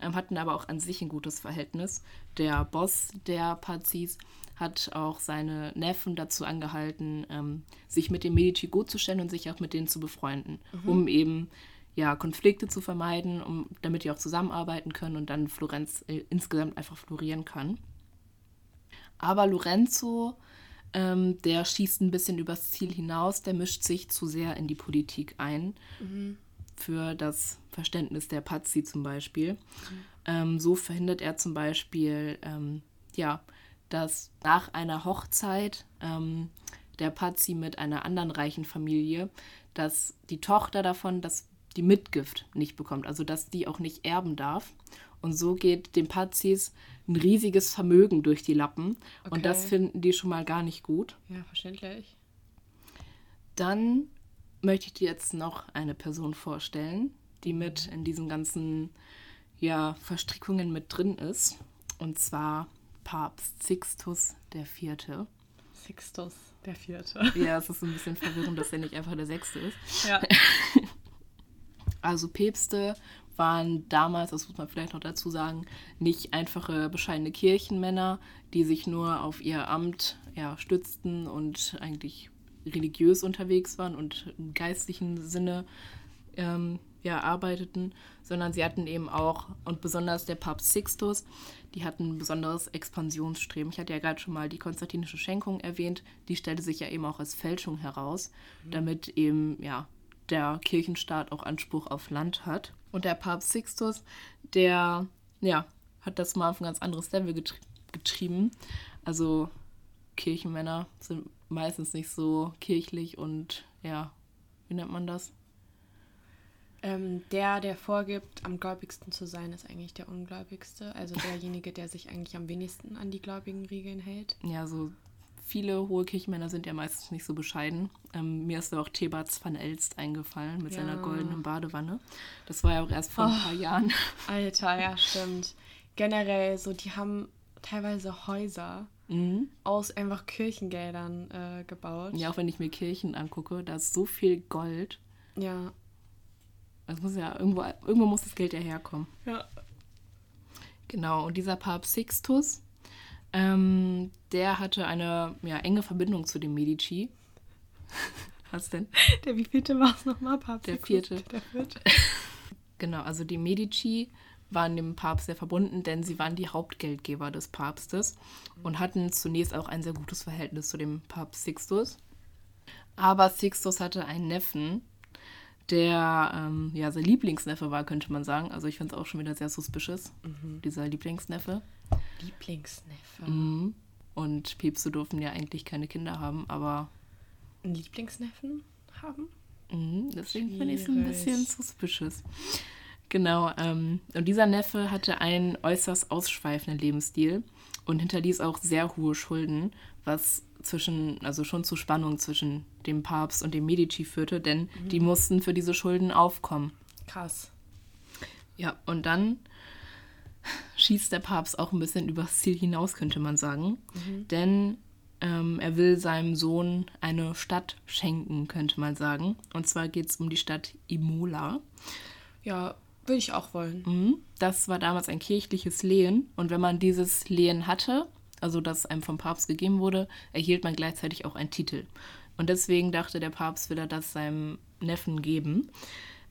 ähm, hatten aber auch an sich ein gutes Verhältnis. Der Boss der Pazis hat auch seine Neffen dazu angehalten, ähm, sich mit den Medici gut zu stellen und sich auch mit denen zu befreunden, um eben ja, Konflikte zu vermeiden, um, damit die auch zusammenarbeiten können und dann Florenz äh, insgesamt einfach florieren kann. Aber Lorenzo, ähm, der schießt ein bisschen übers Ziel hinaus, der mischt sich zu sehr in die Politik ein. Für das Verständnis der Pazzi zum Beispiel. Ähm, so verhindert er zum Beispiel, ähm, ja, dass nach einer Hochzeit ähm, der Pazzi mit einer anderen reichen Familie, dass die Tochter davon das, die Mitgift nicht bekommt, also dass die auch nicht erben darf. Und so geht den Pazis ein riesiges Vermögen durch die Lappen. Und das Okay. finden die schon mal gar nicht gut. Ja, verständlich. Dann möchte ich dir jetzt noch eine Person vorstellen, die mit in diesen ganzen ja, Verstrickungen mit drin ist. Und zwar Papst Sixtus IV. Sixtus, der Vierte. Ja, es ist ein bisschen verwirrend, dass er nicht einfach der Sechste ist. Ja. Also Päpste waren damals, das muss man vielleicht noch dazu sagen, nicht einfache bescheidene Kirchenmänner, die sich nur auf ihr Amt ja, stützten und eigentlich religiös unterwegs waren und im geistlichen Sinne ähm, ja, arbeiteten, sondern sie hatten eben auch, und besonders der Papst Sixtus, die hatten ein besonderes Expansionsstreben. Ich hatte ja gerade schon mal die konstantinische Schenkung erwähnt, die stellte sich ja eben auch als Fälschung heraus, damit eben ja der Kirchenstaat auch Anspruch auf Land hat. Und der Papst Sixtus, der ja, hat das mal auf ein ganz anderes Level getri getrieben. Also Kirchenmänner sind meistens nicht so kirchlich und ja, wie nennt man das? Ähm, der, der vorgibt, am gläubigsten zu sein, ist eigentlich der Ungläubigste. Also derjenige, der sich eigentlich am wenigsten an die gläubigen Regeln hält. Ja, so viele hohe Kirchenmänner sind ja meistens nicht so bescheiden. Ähm, mir ist da auch Thebats van Elst eingefallen mit ja. seiner goldenen Badewanne. Das war ja auch erst vor oh, ein paar Jahren. Alter, ja, stimmt. Generell, so, die haben teilweise Häuser mhm. aus einfach Kirchengeldern äh, gebaut. Ja, auch wenn ich mir Kirchen angucke, da ist so viel Gold. Ja. Das muss ja irgendwo, irgendwo muss das Geld ja herkommen. Ja. Genau, und dieser Papst Sixtus, ähm, der hatte eine ja, enge Verbindung zu den Medici. Was denn? Der wievielte war es nochmal, Papst? Der vierte. Der vierte. genau, also die Medici waren dem Papst sehr verbunden, denn sie waren die Hauptgeldgeber des Papstes und hatten zunächst auch ein sehr gutes Verhältnis zu dem Papst Sixtus. Aber Sixtus hatte einen Neffen, der ähm, ja sein Lieblingsneffe war, könnte man sagen. Also ich finde es auch schon wieder sehr suspicious, mhm. dieser Lieblingsneffe. Lieblingsneffe. Mhm. Und Päpste durften ja eigentlich keine Kinder haben, aber. Einen Lieblingsneffen haben? Mhm, deswegen finde ich es ein bisschen suspicious. Genau, ähm, und dieser Neffe hatte einen äußerst ausschweifenden Lebensstil und hinterließ auch sehr hohe Schulden, was zwischen, also schon zu Spannungen zwischen dem Papst und dem Medici führte, denn mhm. die mussten für diese Schulden aufkommen. Krass. Ja, und dann schießt der Papst auch ein bisschen übers Ziel hinaus, könnte man sagen. Mhm. Denn ähm, er will seinem Sohn eine Stadt schenken, könnte man sagen. Und zwar geht es um die Stadt Imola. Ja, würde ich auch wollen. Mhm. Das war damals ein kirchliches Lehen. Und wenn man dieses Lehen hatte, also das einem vom Papst gegeben wurde, erhielt man gleichzeitig auch einen Titel. Und deswegen dachte der Papst, will er das seinem Neffen geben.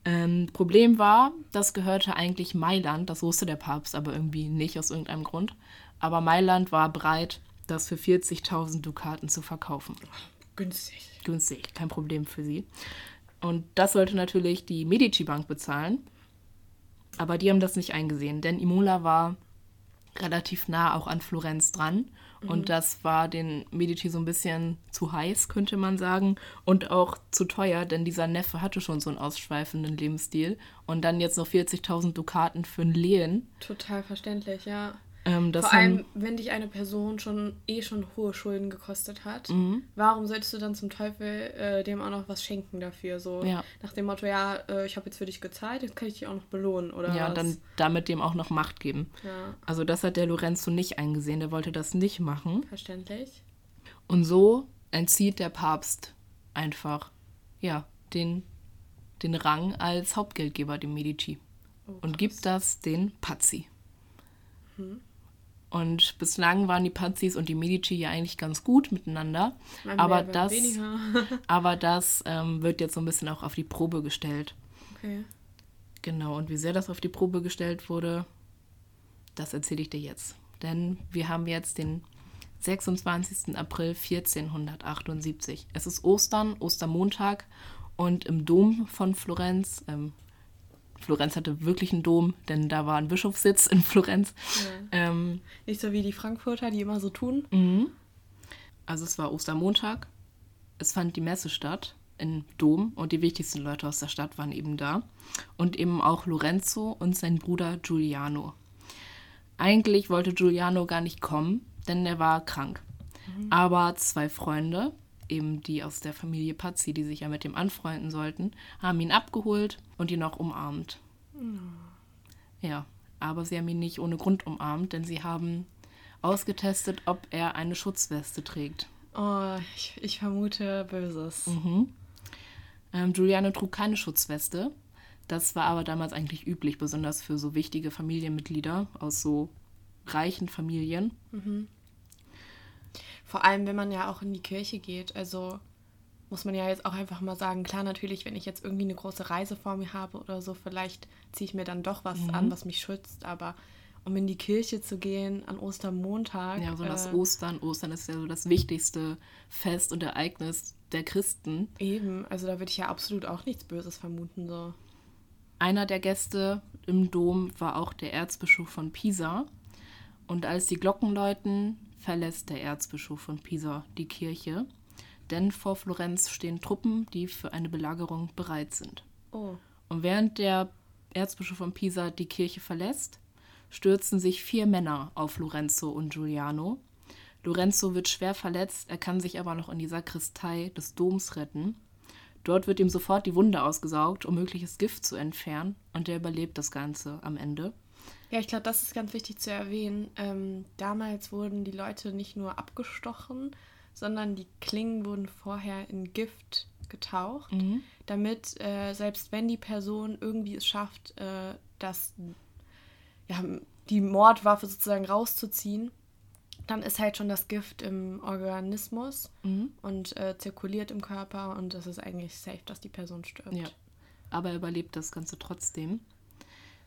Ähm, Problem war, das gehörte eigentlich Mailand, das wusste der Papst aber irgendwie nicht aus irgendeinem Grund. Aber Mailand war bereit, das für 40.000 Dukaten zu verkaufen. Günstig. Günstig, kein Problem für sie. Und das sollte natürlich die Medici Bank bezahlen. Aber die haben das nicht eingesehen, denn Imola war relativ nah auch an Florenz dran. Mhm. Und das war den Medici so ein bisschen zu heiß, könnte man sagen. Und auch zu teuer, denn dieser Neffe hatte schon so einen ausschweifenden Lebensstil. Und dann jetzt noch 40.000 Dukaten für ein Lehen. Total verständlich, ja. Ähm, Vor allem, wenn dich eine Person schon eh schon hohe Schulden gekostet hat, mhm. warum solltest du dann zum Teufel äh, dem auch noch was schenken dafür? So ja. nach dem Motto, ja, äh, ich habe jetzt für dich gezahlt, jetzt kann ich dich auch noch belohnen, oder? Ja, was? dann damit dem auch noch Macht geben. Ja. Also das hat der Lorenzo nicht eingesehen, der wollte das nicht machen. Verständlich. Und so entzieht der Papst einfach, ja, den, den Rang als Hauptgeldgeber dem Medici. Oh, und gibt das den Pazzi. Mhm. Und bislang waren die Pazis und die Medici ja eigentlich ganz gut miteinander. aber das, aber das ähm, wird jetzt so ein bisschen auch auf die Probe gestellt. Okay. Genau, und wie sehr das auf die Probe gestellt wurde, das erzähle ich dir jetzt. Denn wir haben jetzt den 26. April 1478. Es ist Ostern, Ostermontag und im Dom von Florenz, ähm, Florenz hatte wirklich einen Dom, denn da war ein Bischofssitz in Florenz. Ja. Ähm, Nicht so wie die Frankfurter, die immer so tun. Mhm. Also es war Ostermontag. Es fand die Messe statt in Dom und die wichtigsten Leute aus der Stadt waren eben da. Und eben auch Lorenzo und sein Bruder Giuliano. Eigentlich wollte Giuliano gar nicht kommen, denn er war krank. Mhm. Aber zwei Freunde, eben die aus der Familie Pazzi, die sich ja mit dem anfreunden sollten, haben ihn abgeholt und ihn auch umarmt. Oh. Ja, aber sie haben ihn nicht ohne Grund umarmt, denn sie haben ausgetestet, ob er eine Schutzweste trägt. Oh, ich, ich vermute Böses. Mhm. Ähm, Giuliano trug keine Schutzweste. Das war aber damals eigentlich üblich, besonders für so wichtige Familienmitglieder aus so reichen Familien. Mhm. Vor allem, wenn man ja auch in die Kirche geht. Also muss man ja jetzt auch einfach mal sagen, klar, natürlich, wenn ich jetzt irgendwie eine große Reise vor mir habe oder so, vielleicht ziehe ich mir dann doch was mhm. an, was mich schützt, aber um in die Kirche zu gehen an Ostermontag. Ja, so das äh, Ostern. Ostern ist ja so das wichtigste Fest und Ereignis der Christen. Eben, also da würde ich ja absolut auch nichts Böses vermuten. So. Einer der Gäste im Dom war auch der Erzbischof von Pisa. Und als die Glocken läuten, verlässt der Erzbischof von Pisa die Kirche. Denn vor Florenz stehen Truppen, die für eine Belagerung bereit sind. Oh. Und während der Erzbischof von Pisa die Kirche verlässt, stürzen sich vier Männer auf Lorenzo und Giuliano. Lorenzo wird schwer verletzt, er kann sich aber noch in die Sakristei des Doms retten. Dort wird ihm sofort die Wunde ausgesaugt, um mögliches Gift zu entfernen, und er überlebt das Ganze am Ende. Ja, ich glaube, das ist ganz wichtig zu erwähnen. Ähm, damals wurden die Leute nicht nur abgestochen, sondern die Klingen wurden vorher in Gift getaucht, mhm. damit äh, selbst wenn die Person irgendwie es schafft, äh, das ja, die Mordwaffe sozusagen rauszuziehen, dann ist halt schon das Gift im Organismus mhm. und äh, zirkuliert im Körper und es ist eigentlich safe, dass die Person stirbt. Ja. Aber er überlebt das Ganze trotzdem.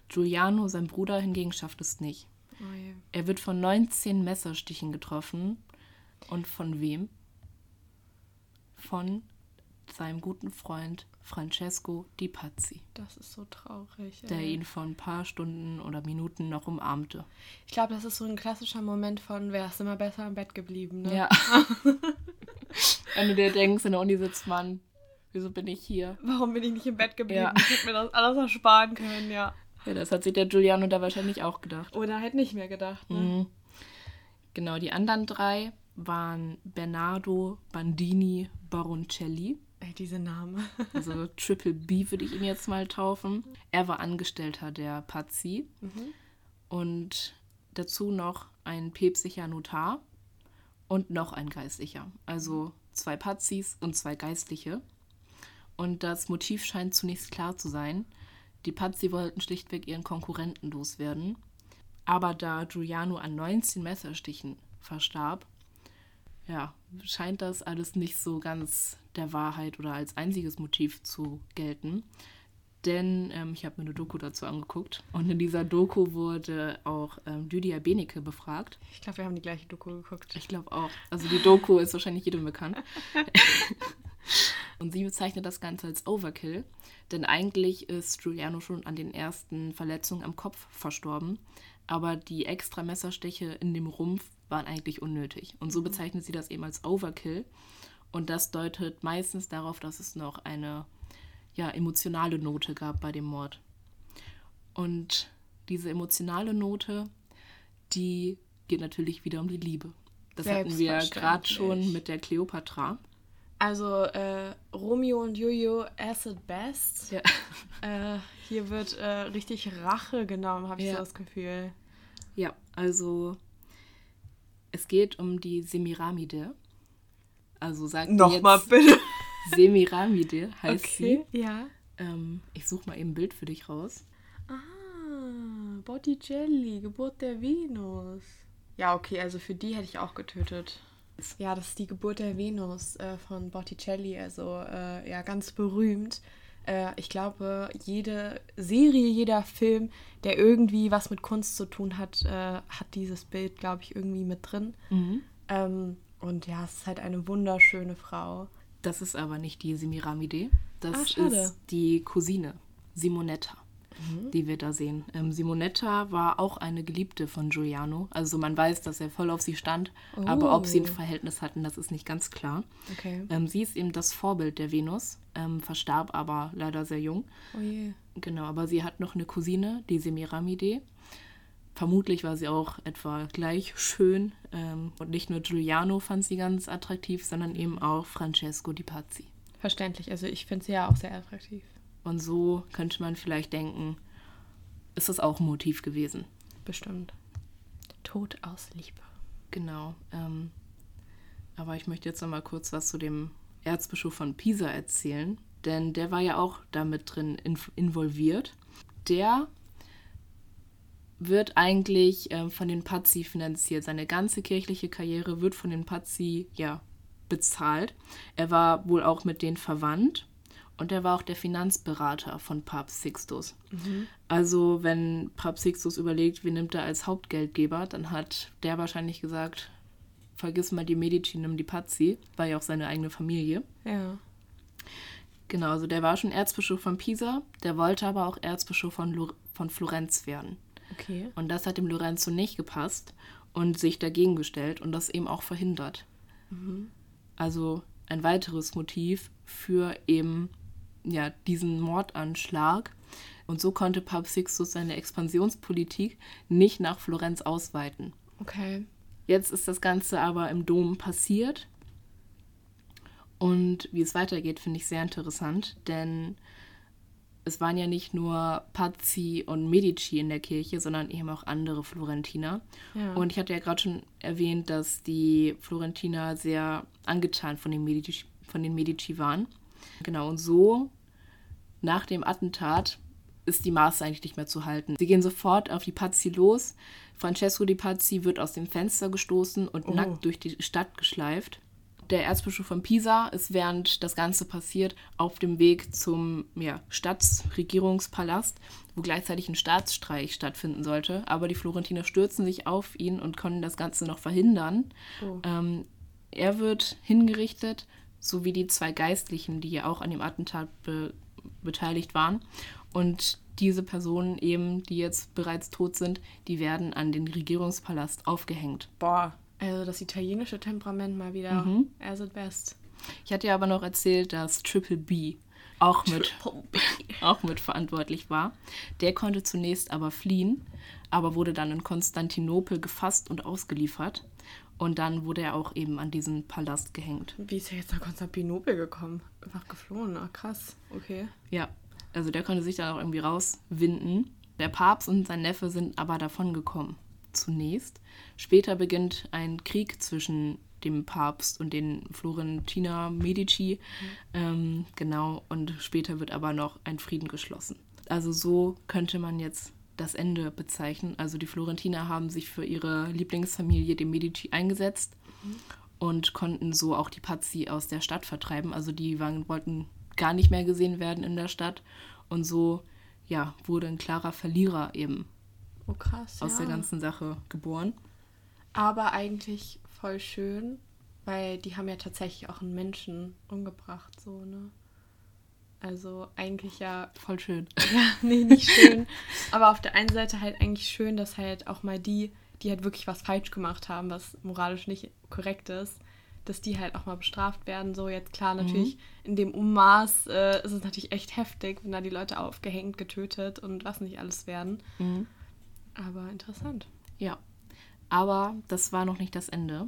Giuliano, sein Bruder, hingegen schafft es nicht. Oh er wird von 19 Messerstichen getroffen. Und von wem? Von seinem guten Freund Francesco Di Pazzi. Das ist so traurig. Ey. Der ihn vor ein paar Stunden oder Minuten noch umarmte. Ich glaube, das ist so ein klassischer Moment von, wer ist immer besser im Bett geblieben, ne? Ja. Wenn du dir denkst, in der Uni sitzt man, wieso bin ich hier? Warum bin ich nicht im Bett geblieben? Ja. Ich hätte mir das alles ersparen können, ja. Ja, das hat sich der Giuliano da wahrscheinlich auch gedacht. Oder halt nicht mehr gedacht, ne? Mhm. Genau, die anderen drei waren Bernardo Bandini Baroncelli. Ey, diese Namen. also Triple B würde ich ihn jetzt mal taufen. Er war Angestellter der Pazzi. Mhm. Und dazu noch ein päpstlicher Notar und noch ein Geistlicher. Also zwei Pazis und zwei Geistliche. Und das Motiv scheint zunächst klar zu sein. Die Pazzi wollten schlichtweg ihren Konkurrenten loswerden. Aber da Giuliano an 19 Messerstichen verstarb, ja, scheint das alles nicht so ganz der Wahrheit oder als einziges Motiv zu gelten. Denn ähm, ich habe mir eine Doku dazu angeguckt und in dieser Doku wurde auch ähm, Lydia Benecke befragt. Ich glaube, wir haben die gleiche Doku geguckt. Ich glaube auch. Also die Doku ist wahrscheinlich jedem bekannt. und sie bezeichnet das Ganze als Overkill, denn eigentlich ist Giuliano schon an den ersten Verletzungen am Kopf verstorben, aber die extra Messerstiche in dem Rumpf waren eigentlich unnötig. Und so mhm. bezeichnet sie das eben als Overkill. Und das deutet meistens darauf, dass es noch eine ja, emotionale Note gab bei dem Mord. Und diese emotionale Note, die geht natürlich wieder um die Liebe. Das hatten wir gerade schon mit der Kleopatra. Also äh, Romeo und Jojo acid best. Ja. Äh, hier wird äh, richtig Rache genommen, habe ich ja. so das Gefühl. Ja, also es geht um die Semiramide. Also sagt Nochmal bitte. Semiramide heißt okay, sie. Ja. Ähm, ich suche mal eben ein Bild für dich raus. Ah, Botticelli, Geburt der Venus. Ja, okay, also für die hätte ich auch getötet. Ja, das ist die Geburt der Venus äh, von Botticelli, also äh, ja, ganz berühmt. Äh, ich glaube, jede Serie, jeder Film, der irgendwie was mit Kunst zu tun hat, äh, hat dieses Bild, glaube ich, irgendwie mit drin. Mhm. Ähm, und ja, es ist halt eine wunderschöne Frau. Das ist aber nicht die Semiramide. Das ah, ist die Cousine, Simonetta mhm. die wir da sehen. Ähm, Simonetta war auch eine Geliebte von Giuliano. Also man weiß, dass er voll auf sie stand, oh. aber ob sie ein oh. Verhältnis hatten, das ist nicht ganz klar. Okay. Ähm, sie ist eben das Vorbild der Venus, ähm, verstarb aber leider sehr jung. Oh je. Genau, aber sie hat noch eine Cousine, die Semiramide. Vermutlich war sie auch etwa gleich schön. Ähm, und nicht nur Giuliano fand sie ganz attraktiv, sondern eben auch Francesco di Pazzi. Verständlich, also ich finde sie ja auch sehr attraktiv. Und so könnte man vielleicht denken, ist das auch ein Motiv gewesen. Bestimmt. Tod aus Liebe. Genau. Ähm, aber ich möchte jetzt noch mal kurz was zu dem Erzbischof von Pisa erzählen, denn der war ja auch damit drin involviert. Der wird eigentlich äh, von den Pazzi finanziert. Seine ganze kirchliche Karriere wird von den Pazzi ja bezahlt. Er war wohl auch mit denen verwandt und er war auch der Finanzberater von Papst Sixtus. Mhm. Also wenn Papst Sixtus überlegt, wen nimmt er als Hauptgeldgeber, dann hat der wahrscheinlich gesagt, vergiss mal die Medici, nimm die Pazzi, war ja auch seine eigene Familie. Ja. Genau, also der war schon Erzbischof von Pisa, der wollte aber auch Erzbischof von, Lo von Florenz werden. Okay. Und das hat dem Lorenzo nicht gepasst und sich dagegen gestellt und das eben auch verhindert. Mhm. Also ein weiteres Motiv für eben ja, diesen Mordanschlag. Und so konnte Papst Sixtus seine Expansionspolitik nicht nach Florenz ausweiten. Okay. Jetzt ist das Ganze aber im Dom passiert. Und wie es weitergeht, finde ich sehr interessant, denn es waren ja nicht nur Pazzi und Medici in der Kirche, sondern eben auch andere Florentiner. Ja. Und ich hatte ja gerade schon erwähnt, dass die Florentiner sehr angetan von den, Medici, von den Medici waren. Genau, und so nach dem Attentat ist die Maße eigentlich nicht mehr zu halten. Sie gehen sofort auf die Pazzi los. Francesco di Pazzi wird aus dem Fenster gestoßen und Oh. nackt durch die Stadt geschleift. Der Erzbischof von Pisa ist während das Ganze passiert auf dem Weg zum ja, Stadtregierungspalast, wo gleichzeitig ein Staatsstreich stattfinden sollte. Aber die Florentiner stürzen sich auf ihn und können das Ganze noch verhindern. Oh. Ähm, er wird hingerichtet, sowie die zwei Geistlichen, die ja auch an dem Attentat be beteiligt waren. Und diese Personen eben, die jetzt bereits tot sind, die werden an den Regierungspalast aufgehängt. Boah, also das italienische Temperament mal wieder Mhm. as it best. Ich hatte ja aber noch erzählt, dass Triple B auch mit, auch mit verantwortlich war. Der konnte zunächst aber fliehen, aber wurde dann in Konstantinopel gefasst und ausgeliefert. Und dann wurde er auch eben an diesen Palast gehängt. Wie ist er jetzt nach Konstantinopel gekommen? Einfach geflohen, ah krass, okay. Ja, also der konnte sich dann auch irgendwie rauswinden. Der Papst und sein Neffe sind aber davon gekommen. Zunächst. Später beginnt ein Krieg zwischen dem Papst und den Florentiner Medici. Ähm, genau, und später wird aber noch ein Frieden geschlossen. Also so könnte man jetzt das Ende bezeichnen. Also die Florentiner haben sich für ihre Lieblingsfamilie, den Medici, eingesetzt und konnten so auch die Pazzi aus der Stadt vertreiben. Also die waren, wollten gar nicht mehr gesehen werden in der Stadt. Und so ja, wurde ein klarer Verlierer eben Oh krass, aus ja. der ganzen Sache geboren. Aber eigentlich voll schön, weil die haben ja tatsächlich auch einen Menschen umgebracht, so, ne? Also eigentlich ja, Voll schön. ja, nee, nicht schön. aber auf der einen Seite halt eigentlich schön, dass halt auch mal die, die halt wirklich was falsch gemacht haben, was moralisch nicht korrekt ist, dass die halt auch mal bestraft werden. So jetzt klar, natürlich in dem Ummaß äh, ist es natürlich echt heftig, wenn da die Leute aufgehängt, getötet und was nicht alles werden. Mhm. Aber interessant. Ja, aber das war noch nicht das Ende.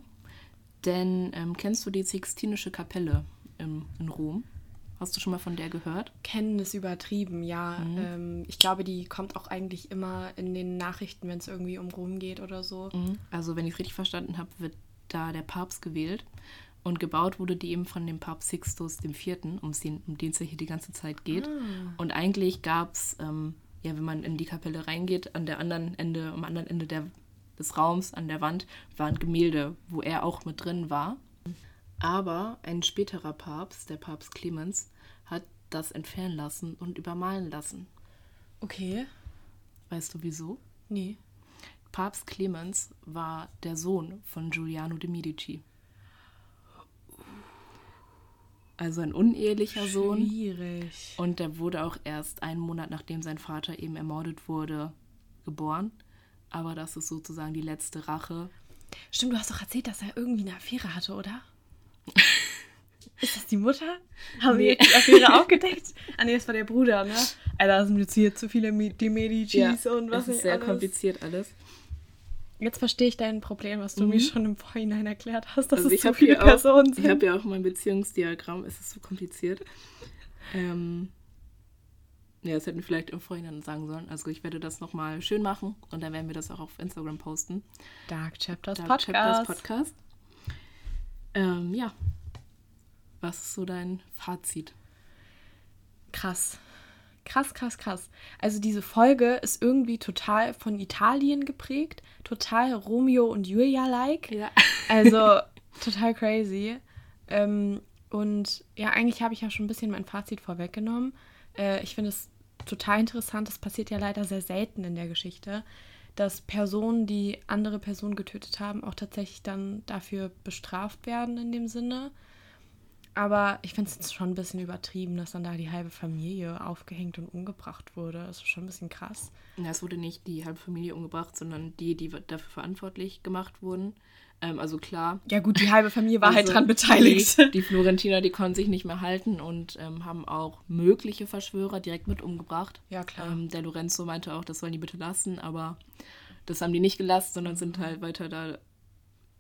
Denn ähm, kennst du die Sixtinische Kapelle im, in Rom? Hast du schon mal von der gehört? Kennen ist übertrieben, ja. Ähm, ich glaube, die kommt auch eigentlich immer in den Nachrichten, wenn es irgendwie um Rom geht oder so. Also, wenn ich es richtig verstanden habe, wird da der Papst gewählt. Und gebaut wurde die eben von dem Papst Sixtus IV., um den, um den es ja hier die ganze Zeit geht. Und eigentlich gab es, ähm, ja, wenn man in die Kapelle reingeht, an der anderen Ende, am anderen Ende der, des Raums, an der Wand, war ein Gemälde, wo er auch mit drin war. Aber ein späterer Papst, der Papst Clemens, hat das entfernen lassen und übermalen lassen. Okay. Weißt du wieso? Nee. Papst Clemens war der Sohn von Giuliano de Medici. Also ein unehelicher Sohn. Schwierig. Und der wurde auch erst einen Monat nachdem sein Vater eben ermordet wurde, geboren. Aber das ist sozusagen die letzte Rache. Stimmt, du hast doch erzählt, dass er irgendwie eine Affäre hatte, oder? Ist das die Mutter? Haben wir Nee. jetzt die Affäre aufgedeckt? Ah, nee, das war der Bruder, ne? Alter, da sind jetzt hier zu viele die Medicis und was das ist sehr alles. kompliziert alles. Jetzt verstehe ich dein Problem, was du mir schon im Vorhinein erklärt hast, dass Also es habe viele hier, auch- Personen ich sind. hab ja auch mein Beziehungsdiagramm, es ist so kompliziert. Ähm, ja, das hätten wir vielleicht im Vorhinein sagen sollen. Also ich werde das nochmal schön machen und dann werden wir das auch auf Instagram posten. Dark Chapters Dark Podcast. Chapters Podcast. Ähm, ja. Was ist so dein Fazit? Krass. Krass, krass, krass. Also diese Folge ist irgendwie total von Italien geprägt, total Romeo und Julia-like. Ja. Also total crazy. Ähm, und ja, eigentlich habe ich ja schon ein bisschen mein Fazit vorweggenommen. Äh, ich finde es total interessant, das passiert ja leider sehr selten in der Geschichte, dass Personen, die andere Personen getötet haben, auch tatsächlich dann dafür bestraft werden in dem Sinne. Aber ich finde es schon ein bisschen übertrieben, dass dann da die halbe Familie aufgehängt und umgebracht wurde. Das ist schon ein bisschen krass. Ja, es wurde nicht die halbe Familie umgebracht, sondern die, die dafür verantwortlich gemacht wurden. Ähm, also klar. Ja gut, die halbe Familie war halt also halt dran beteiligt. Die, die Florentiner, die konnten sich nicht mehr halten und ähm, haben auch mögliche Verschwörer direkt mit umgebracht. Ja, klar. Ähm, der Lorenzo meinte auch, das sollen die bitte lassen, aber das haben die nicht gelassen, sondern sind halt weiter da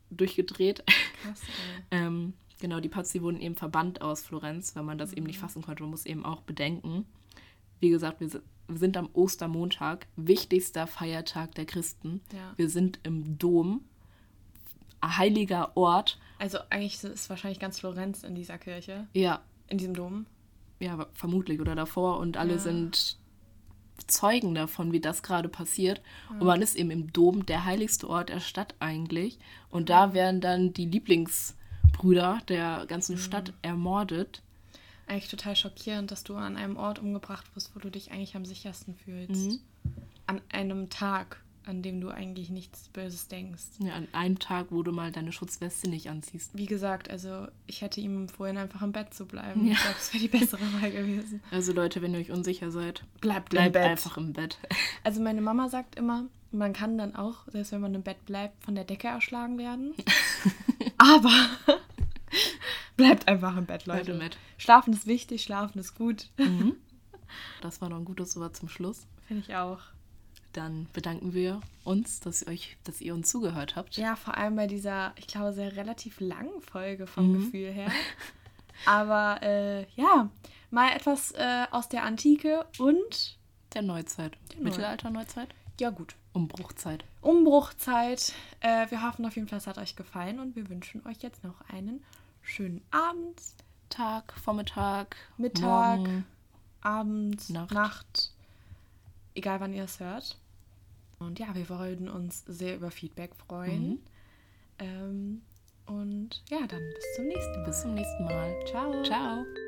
durchgedreht. Krass, ähm, genau, die Pazzi wurden eben verbannt aus Florenz, weil man das mhm. eben nicht mhm. fassen konnte. Man muss eben auch bedenken, wie gesagt, wir sind am Ostermontag, wichtigster Feiertag der Christen. Ja. Wir sind im Dom heiliger Ort. Also eigentlich ist wahrscheinlich ganz Florenz in dieser Kirche. Ja. In diesem Dom. Ja, vermutlich oder davor. Und alle ja. sind Zeugen davon, wie das gerade passiert. Ja. Und man ist eben im Dom, der heiligste Ort der Stadt eigentlich. Und da werden dann die Lieblingsbrüder der ganzen mhm. Stadt ermordet. Eigentlich total schockierend, dass du an einem Ort umgebracht wirst, wo du dich eigentlich am sichersten fühlst. Mhm. An einem Tag an dem du eigentlich nichts Böses denkst. Ja, an einem Tag, wo du mal deine Schutzweste nicht anziehst. Wie gesagt, also ich hätte ihm empfohlen, einfach im Bett zu bleiben. Ja. Ich glaube, das wäre die bessere Wahl gewesen. Also Leute, wenn ihr euch unsicher seid, bleibt, bleibt im einfach im Bett. Also meine Mama sagt immer, man kann dann auch, selbst wenn man im Bett bleibt, von der Decke erschlagen werden. Aber bleibt einfach im Bett, Leute. Im Bett. Schlafen ist wichtig, schlafen ist gut. Mhm. Das war noch ein gutes Wort zum Schluss. Finde ich auch dann bedanken wir uns, dass ihr, euch, dass ihr uns zugehört habt. Ja, vor allem bei dieser, ich glaube, sehr relativ langen Folge vom mhm. Gefühl her. Aber äh, ja, mal etwas äh, aus der Antike und der Neuzeit. Der Mittelalter, Neuzeit? Ja, gut. Umbruchzeit. Umbruchzeit. Äh, wir hoffen auf jeden Fall, es hat euch gefallen und wir wünschen euch jetzt noch einen schönen Abend. Tag, Vormittag, Mittag, Morgen, Abend, Nacht. Nacht. Egal wann ihr es hört. Und ja, wir würden uns sehr über Feedback freuen. Mhm. Ähm, und ja, dann bis zum nächsten Mal. Bis zum nächsten Mal. Ciao. Ciao.